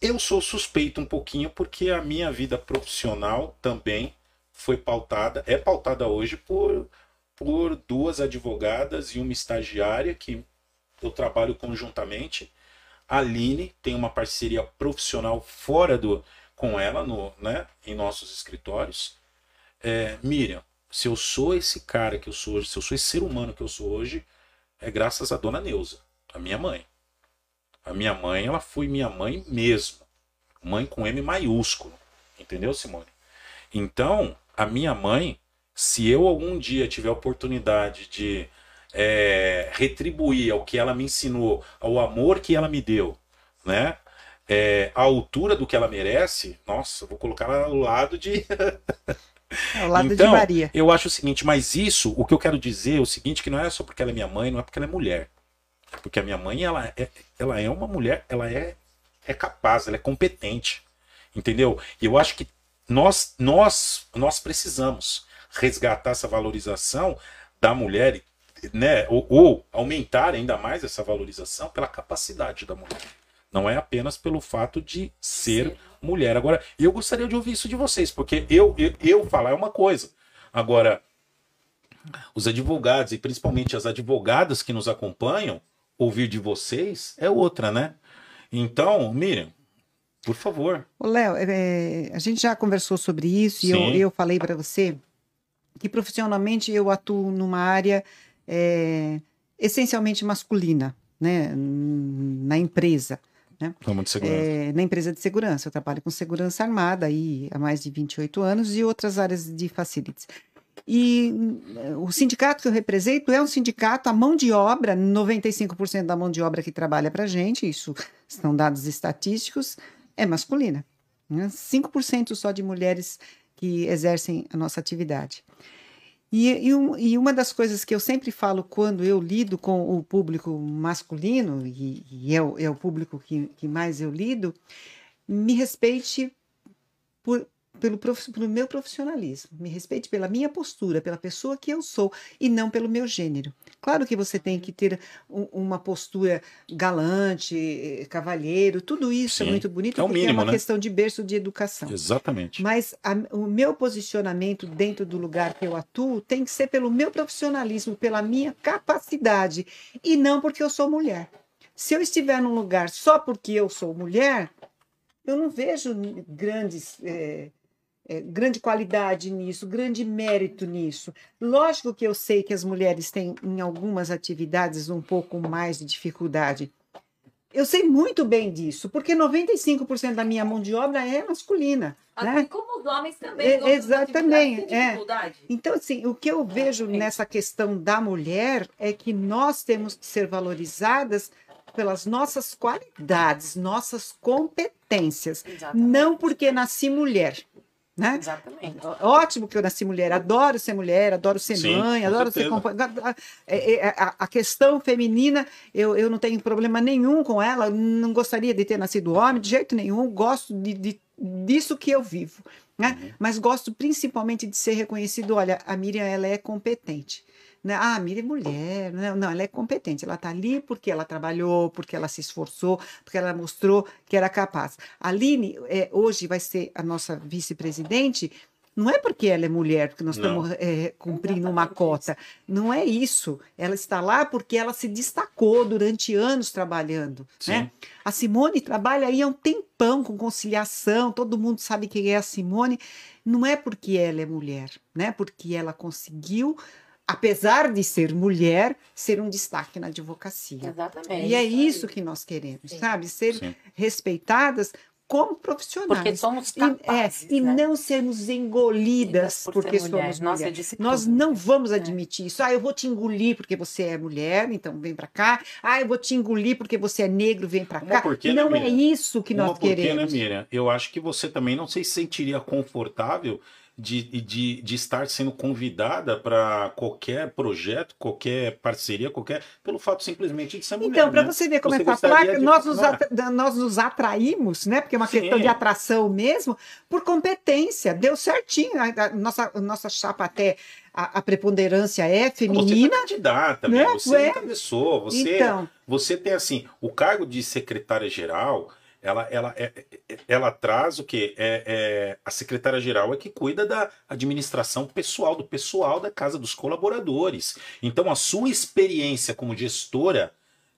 Eu sou suspeito um pouquinho porque a minha vida profissional também foi pautada, é pautada hoje por, por duas advogadas e uma estagiária que eu trabalho conjuntamente. Aline tem uma parceria profissional fora do com ela no, né, em nossos escritórios. É, Miriam, se eu sou esse cara que eu sou hoje, se eu sou esse ser humano que eu sou hoje, é graças à dona Neuza, a minha mãe. A minha mãe, ela foi minha mãe mesmo. Mãe com M maiúsculo. Entendeu, Simone? Então, a minha mãe, se eu algum dia tiver oportunidade de é, retribuir ao que ela me ensinou, ao amor que ela me deu, né? É, à altura do que ela merece, nossa, vou colocar ela ao lado de. Ao lado Então, de Maria. Eu acho o seguinte, mas isso, o que eu quero dizer é o seguinte, que não é só porque ela é minha mãe, não é porque ela é mulher. É porque a minha mãe, ela é, ela é uma mulher, ela é, é capaz, ela é competente. Entendeu? E eu acho que nós, nós, nós precisamos resgatar essa valorização da mulher, né? Ou, ou aumentar ainda mais essa valorização pela capacidade da mulher. Não é apenas pelo fato de ser Sim. mulher. Agora, eu gostaria de ouvir isso de vocês, porque eu, eu, eu falar é uma coisa. Agora, os advogados, e principalmente as advogadas que nos acompanham, ouvir de vocês é outra, né? Então, Miriam, por favor. Ô, Léo, é, a gente já conversou sobre isso e eu, Sim. eu falei para você que profissionalmente eu atuo numa área é, essencialmente masculina, né, na empresa. Segurança. É, na empresa de segurança. Eu trabalho com segurança armada aí há mais de 28 anos e outras áreas de facilities. E hum, o sindicato que eu represento é um sindicato, a mão de obra, 95% da mão de obra que trabalha para a gente, isso são dados estatísticos, é masculina. Né? 5% só de mulheres que exercem a nossa atividade. E, e, e uma das coisas que eu sempre falo quando eu lido com o público masculino, e, e é, o, é o público que, que mais eu lido, me respeite por, pelo, prof- pelo meu profissionalismo, me respeite pela minha postura, pela pessoa que eu sou, e não pelo meu gênero. Claro que você tem que ter um- uma postura galante, cavalheiro, tudo isso é Sim. muito bonito, É porque mínimo, é uma né? questão de berço de educação. Exatamente. Mas a- o meu posicionamento dentro do lugar que eu atuo tem que ser pelo meu profissionalismo, pela minha capacidade, e não porque eu sou mulher. Se eu estiver num lugar só porque eu sou mulher, eu não vejo grandes, eh, eh, grande qualidade nisso, grande mérito nisso. Lógico que eu sei que as mulheres têm, em algumas atividades, um pouco mais de dificuldade. Eu sei muito bem disso, porque 95% da minha mão de obra é masculina. Assim né? como os homens também. É, exatamente, é. Então, assim, o que eu vejo Sim. nessa questão da mulher é que nós temos que ser valorizadas pelas nossas qualidades, nossas competências, Exatamente. não porque nasci mulher, né? Exatamente. Ótimo que eu nasci mulher, adoro ser mulher, adoro ser Sim, mãe, adoro ser certeza. companheira. É, é, A, a questão feminina, eu, eu não tenho problema nenhum com ela, não gostaria de ter nascido homem, de jeito nenhum, gosto de, de- disso que eu vivo. Né? Uhum. Mas gosto principalmente de ser reconhecido, olha, a Miriam ela é competente. Né? Ah, a Miriam é mulher. Não, não, ela é competente. Ela está ali porque ela trabalhou, porque ela se esforçou, porque ela mostrou que era capaz. A Aline, é, hoje, vai ser a nossa vice-presidente. Não é porque ela é mulher, porque nós Não. estamos é, cumprindo uma cota. Não é isso. Ela está lá porque ela se destacou durante anos trabalhando. Né? A Simone trabalha aí há um tempão com conciliação, todo mundo sabe quem é a Simone. Não é porque ela é mulher, né? Porque ela conseguiu, apesar de ser mulher, ser um destaque na advocacia. Exatamente. E é isso que nós queremos, Sim. sabe? Ser Sim. respeitadas como profissionais. Porque somos E, é, capazes, e né? não sermos engolidas Por porque ser mulher. somos Nossa, disse Nós tudo. não vamos É. admitir isso. Ah, eu vou te engolir porque você é mulher, então vem pra cá. Ah, eu vou te engolir porque você é negro, vem pra Uma cá. porque, né, não é Miriam? isso que Uma nós porque, queremos. né, Miriam? Eu acho que você também não se sentiria confortável de, de, de estar sendo convidada para qualquer projeto, qualquer parceria, qualquer. pelo fato simplesmente de ser mulher. Então, para né? você ver como Você é fácil, gostaria de- nós nos, é? atra- nós nos atraímos, né? Porque é uma Sim. questão de atração mesmo, por competência. Deu certinho. A, a nossa, a nossa chapa até, a, a preponderância é Você feminina. foi candidata, né? né? você É. encabeçou, você, Então, você tem assim, o cargo de secretária-geral, ela, ela, é- é- ela traz o quê? É, é, a secretária-geral é que cuida da administração pessoal, do pessoal da casa dos colaboradores. Então, a sua experiência como gestora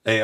é,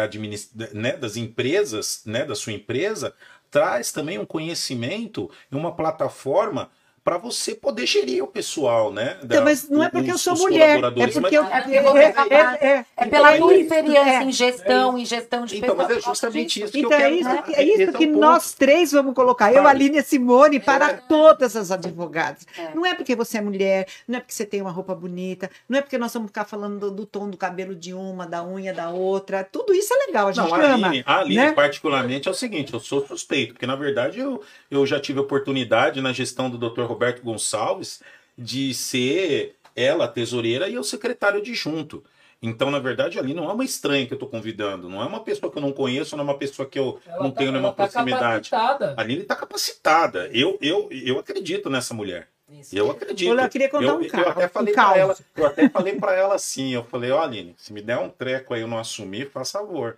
né, das empresas, né, da sua empresa, traz também um conhecimento e uma plataforma para você poder gerir o pessoal, né? da- então, mas não é porque eu os- sou os mulher, é porque mas- eu. É porque você é capaz. é, É pela é tua isso, experiência é. em gestão, em gestão de Então, mas é pessoas. justamente isso que eu Então, é quero isso, né? que- é isso que nós três vamos colocar. Eu? Aline e Simone, para todas as advogadas. É. Não é porque você é mulher, não é porque você tem uma roupa bonita, não é porque nós vamos ficar falando do, do tom do cabelo de uma, da unha da outra. Tudo isso é legal, a gente Não, a ama. Aline, a Aline, né? particularmente, é o seguinte, eu sou suspeito, porque na verdade eu, eu já tive oportunidade na gestão do Dr. Roberto Gonçalves de ser ela a tesoureira e eu secretário adjunto. Então, na verdade, ali não é uma estranha que eu estou convidando, não é uma pessoa que eu não conheço, não é uma pessoa que eu Ela não tá- tenho nenhuma tá proximidade. capacitada. A Aline está capacitada. Eu, eu, eu acredito nessa mulher. Isso. Eu acredito. Eu queria contar eu, um eu caso. até falei um para caos. ela, eu até falei para ela assim, eu falei, ó, Aline, se me der um treco aí eu não assumir, faz favor.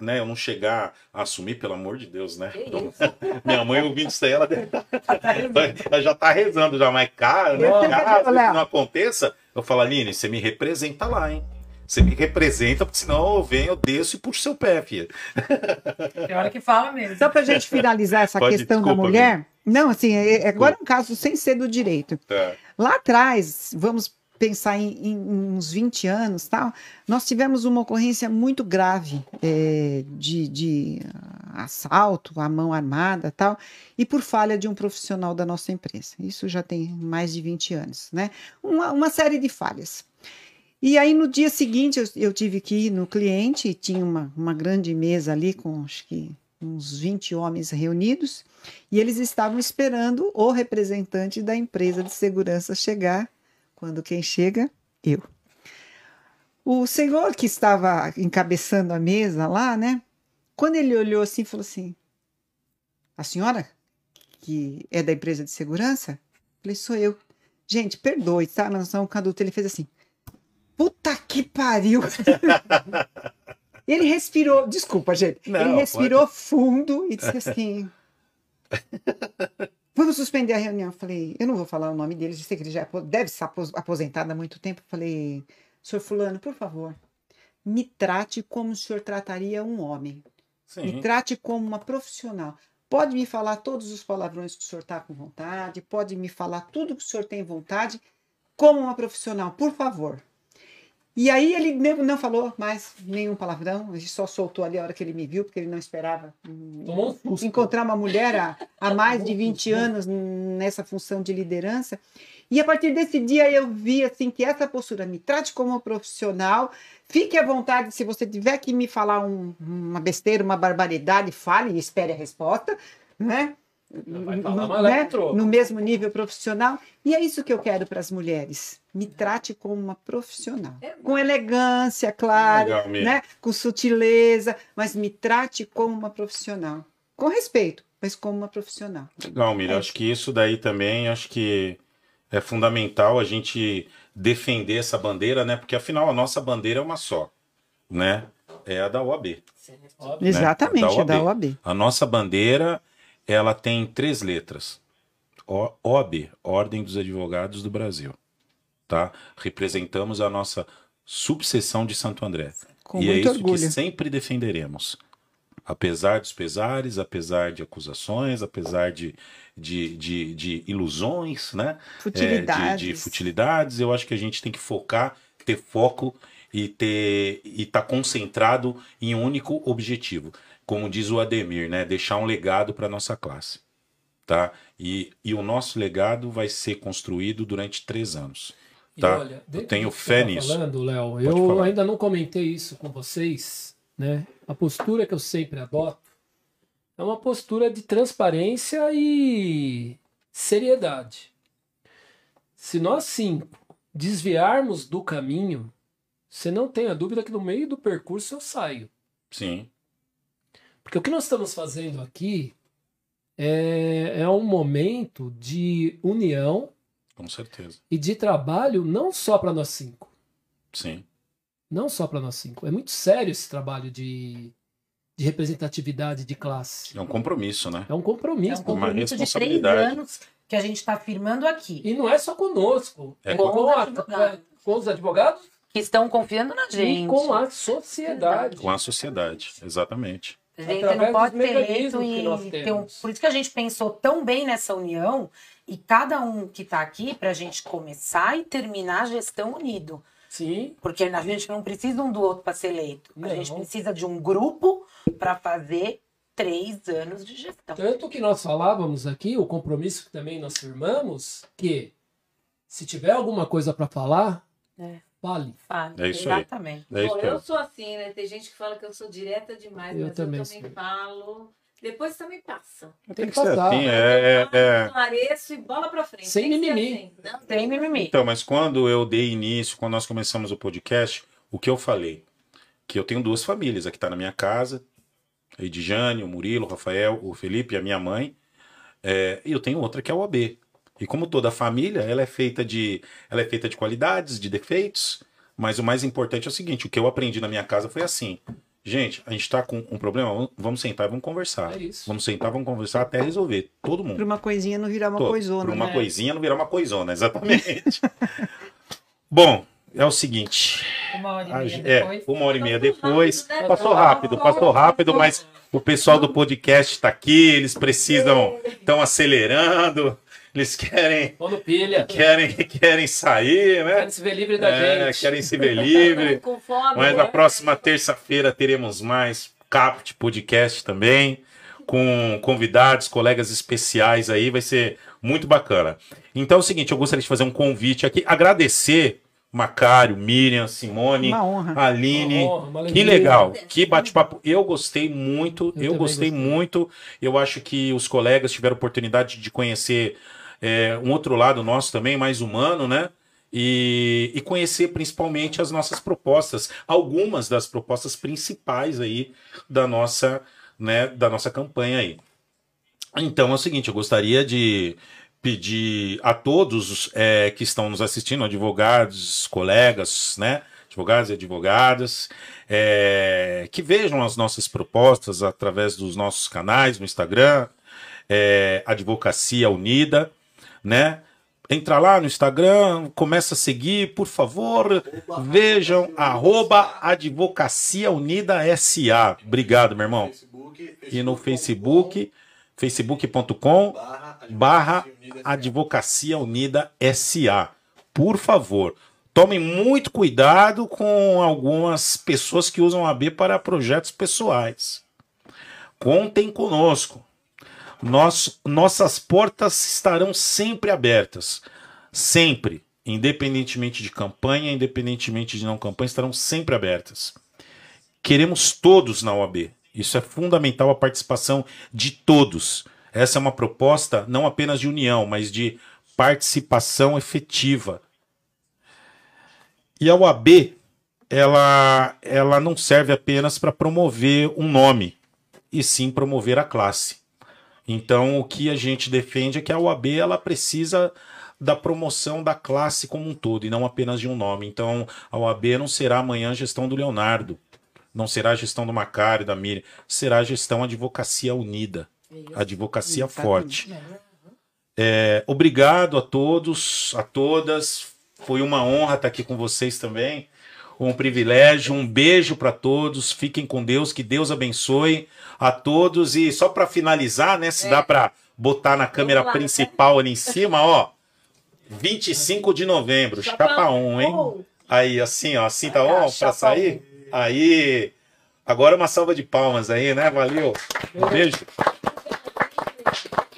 Né, eu não chegar a assumir, pelo amor de Deus, né? Então, minha mãe ouvindo isso aí, ela, deve tá- ela já tá rezando já, mas cara, né, Não, caso não aconteça, eu falo, Aline, você me representa lá, hein? Você me representa, porque senão eu venho, eu desço e puxo seu pé, filha. Tem hora que fala mesmo. Só para a gente finalizar essa Pode, questão desculpa, da mulher. Não, assim, é- é- agora é um caso sem ser do direito. Tá. Lá atrás, vamos pensar em, em uns 20 anos, tal, nós tivemos uma ocorrência muito grave é, de, de assalto à mão armada, tal, e por falha de um profissional da nossa empresa. Isso já tem mais de 20 anos, né? Uma, uma série de falhas. E aí, no dia seguinte, eu, eu tive que ir no cliente, tinha uma, uma grande mesa ali com, acho que, uns 20 homens reunidos, e eles estavam esperando o representante da empresa de segurança chegar, quando quem chega? Eu. O senhor que estava encabeçando a mesa lá, né? Quando ele olhou assim, falou assim: A senhora que é da empresa de segurança? Eu falei: Sou eu. Gente, perdoe, tá? Mas nós estamos com adulto. Ele fez assim: Puta que pariu! ele respirou, desculpa, gente. Não, ele respirou fundo e disse assim: Vamos suspender a reunião. Eu falei, eu não vou falar o nome dele, eu sei que ele já deve estar apos- aposentado há muito tempo. Eu falei, senhor fulano, por favor, me trate como o senhor trataria um homem. Me Sim. trate como uma profissional. Pode me falar todos os palavrões que o senhor está com vontade, pode me falar tudo que o senhor tem vontade, como uma profissional, por favor. E aí ele não falou mais nenhum palavrão, ele só soltou ali a hora que ele me viu, porque ele não esperava hum, um encontrar uma mulher há, há mais de 20 anos nessa função de liderança. E a partir desse dia eu vi assim que essa postura me trate como um profissional. Fique à vontade, se você tiver que me falar um- uma besteira, uma barbaridade, fale e espere a resposta, né? No- né? no mesmo nível profissional. E é isso que eu quero para as mulheres. Me trate como uma profissional. É Com elegância, claro, Legal, né? com sutileza, mas me trate como uma profissional. Com respeito, mas como uma profissional. Legal, Miriam. É Acho que isso daí também, acho que é fundamental a gente defender essa bandeira, né? Porque afinal a nossa bandeira é uma só, né? É a da OAB. Óbvio. Exatamente, Da é da OAB. OAB. A nossa bandeira, ela tem três letras. O- OAB, Ordem dos Advogados do Brasil. Tá? Representamos a nossa subseção de Santo André. Com e é isso orgulho. que sempre defenderemos. Apesar dos pesares, apesar de acusações, apesar de, de, de, de ilusões, né? É, Futilidades. de, de futilidades, eu acho que a gente tem que focar, ter foco e ter e estar concentrado em um único objetivo. Como diz o Ademir, né? Deixar um legado para nossa classe. Tá? E, e o nosso legado vai ser construído durante três anos. Tá. olha, Eu tenho fé tá nisso. Falando, Léo, eu falar. ainda não comentei isso com vocês, né? A postura que eu sempre adoto é uma postura de transparência e seriedade. Se nós cinco desviarmos do caminho, você não tenha dúvida que no meio do percurso eu saio. Sim. Porque o que nós estamos fazendo aqui é, é um momento de união Com certeza. e de trabalho não só para nós cinco. Sim. Não só para nós cinco. É muito sério esse trabalho de, de representatividade de classe. É um compromisso, né? É um É compromisso. um compromisso de três anos que a gente está firmando aqui. E não é só conosco. É com, com os a- advogados. com os advogados Que estão confiando na gente. e com a sociedade. Com a sociedade. Exatamente. A gente Através não pode ser eleito e ter um... Por isso que a gente pensou tão bem nessa união e cada um que está aqui para a gente começar e terminar a gestão unido. Sim, Porque a gente não precisa um do outro para ser eleito. A Não. gente precisa de um grupo para fazer três anos de gestão. Tanto que nós falávamos aqui, o compromisso que também nós firmamos, que se tiver alguma coisa para falar, É. fale. Fale. É isso aí. Exatamente. É isso Bom, que eu sou assim, né? Tem gente que fala que eu sou direta demais, Eu mas também eu também sou. falo. Depois também passa. Tem que ser passar. assim, é, é, é. Esclareço e bola pra frente. Sem Tem que mimimi. assim. Não Tem mimimi. Então, mas quando eu dei início, quando nós começamos o podcast, o que eu falei? Que eu tenho duas famílias. Aqui tá na minha casa. A Edjane, o Murilo, o Rafael, o Felipe e a minha mãe. É, e eu tenho outra que é o AB. E como toda família, ela é feita de ela é feita de qualidades, de defeitos, mas o mais importante é o seguinte, o que eu aprendi na minha casa foi assim: gente, a gente tá com um problema, vamos- sentar e vamos conversar. É isso. Vamos sentar, vamos conversar até resolver, todo mundo. Para uma coisinha não virar uma Todo, coisona. Pra uma né? coisinha não virar uma coisona, exatamente. Bom, é o seguinte. Uma hora e meia ge- depois. é, uma hora e meia Passou depois. rápido, né? Passou rápido, passou rápido, mas o pessoal do podcast está aqui, eles precisam, estão acelerando, eles querem, pilha. querem, querem sair, né? Quero se ver livre da É, gente. querem se ver livre. Com fome. Mas né? na próxima terça-feira teremos mais Capt Podcast também, com convidados, colegas especiais aí, vai ser muito bacana. Então é o seguinte, eu gostaria de fazer um convite aqui, agradecer Macário, Miriam, Simone. Aline. Honra, Que legal, que bate-papo. Eu gostei muito, eu, Eu gostei gostei. muito. Eu acho que os colegas tiveram oportunidade de conhecer é, um outro lado nosso também, mais humano, né? E, e conhecer principalmente as nossas propostas, algumas das propostas principais aí da nossa, né, da nossa campanha aí. Então é o seguinte, eu gostaria de pedir a todos é, que estão nos assistindo, advogados, colegas, né? Advogados e advogadas, é, que vejam as nossas propostas através dos nossos canais no Instagram, é, Advocacia Unida, né? Entra lá no Instagram, começa a seguir, por favor, vejam, arroba Advocacia Unida SA. Obrigado, meu irmão. E no Facebook, facebook.com barra Advocacia Unida SA. Por favor, tomem muito cuidado com algumas pessoas que usam a AB para projetos pessoais. Contem conosco. Nós, nossas portas estarão sempre abertas. Sempre. Independentemente de campanha, independentemente de não campanha, estarão sempre abertas. Queremos todos na OAB. Isso é fundamental a participação de todos. Essa é uma proposta não apenas de união, mas de participação efetiva. E a OAB, ela, ela não serve apenas para promover um nome, e sim promover a classe. Então, o que a gente defende é que a OAB ela precisa da promoção da classe como um todo e não apenas de um nome. Então, a OAB não será amanhã a gestão do Leonardo, não será a gestão do Macário, da Miriam, será a gestão Advocacia Unida, Advocacia Exatamente. Forte. É, obrigado a todos, a todas. Foi uma honra estar aqui com vocês também. Um privilégio. Um beijo para todos. Fiquem com Deus. Que Deus abençoe a todos. E só para finalizar, né? Se É. dá para botar na câmera lá, né? principal ali em cima, ó. 25 de novembro, chapa 1, hein? Aí, assim, ó, assim tá bom pra chapa sair? Aí. Agora uma salva de palmas aí, né? Valeu. Um beijo.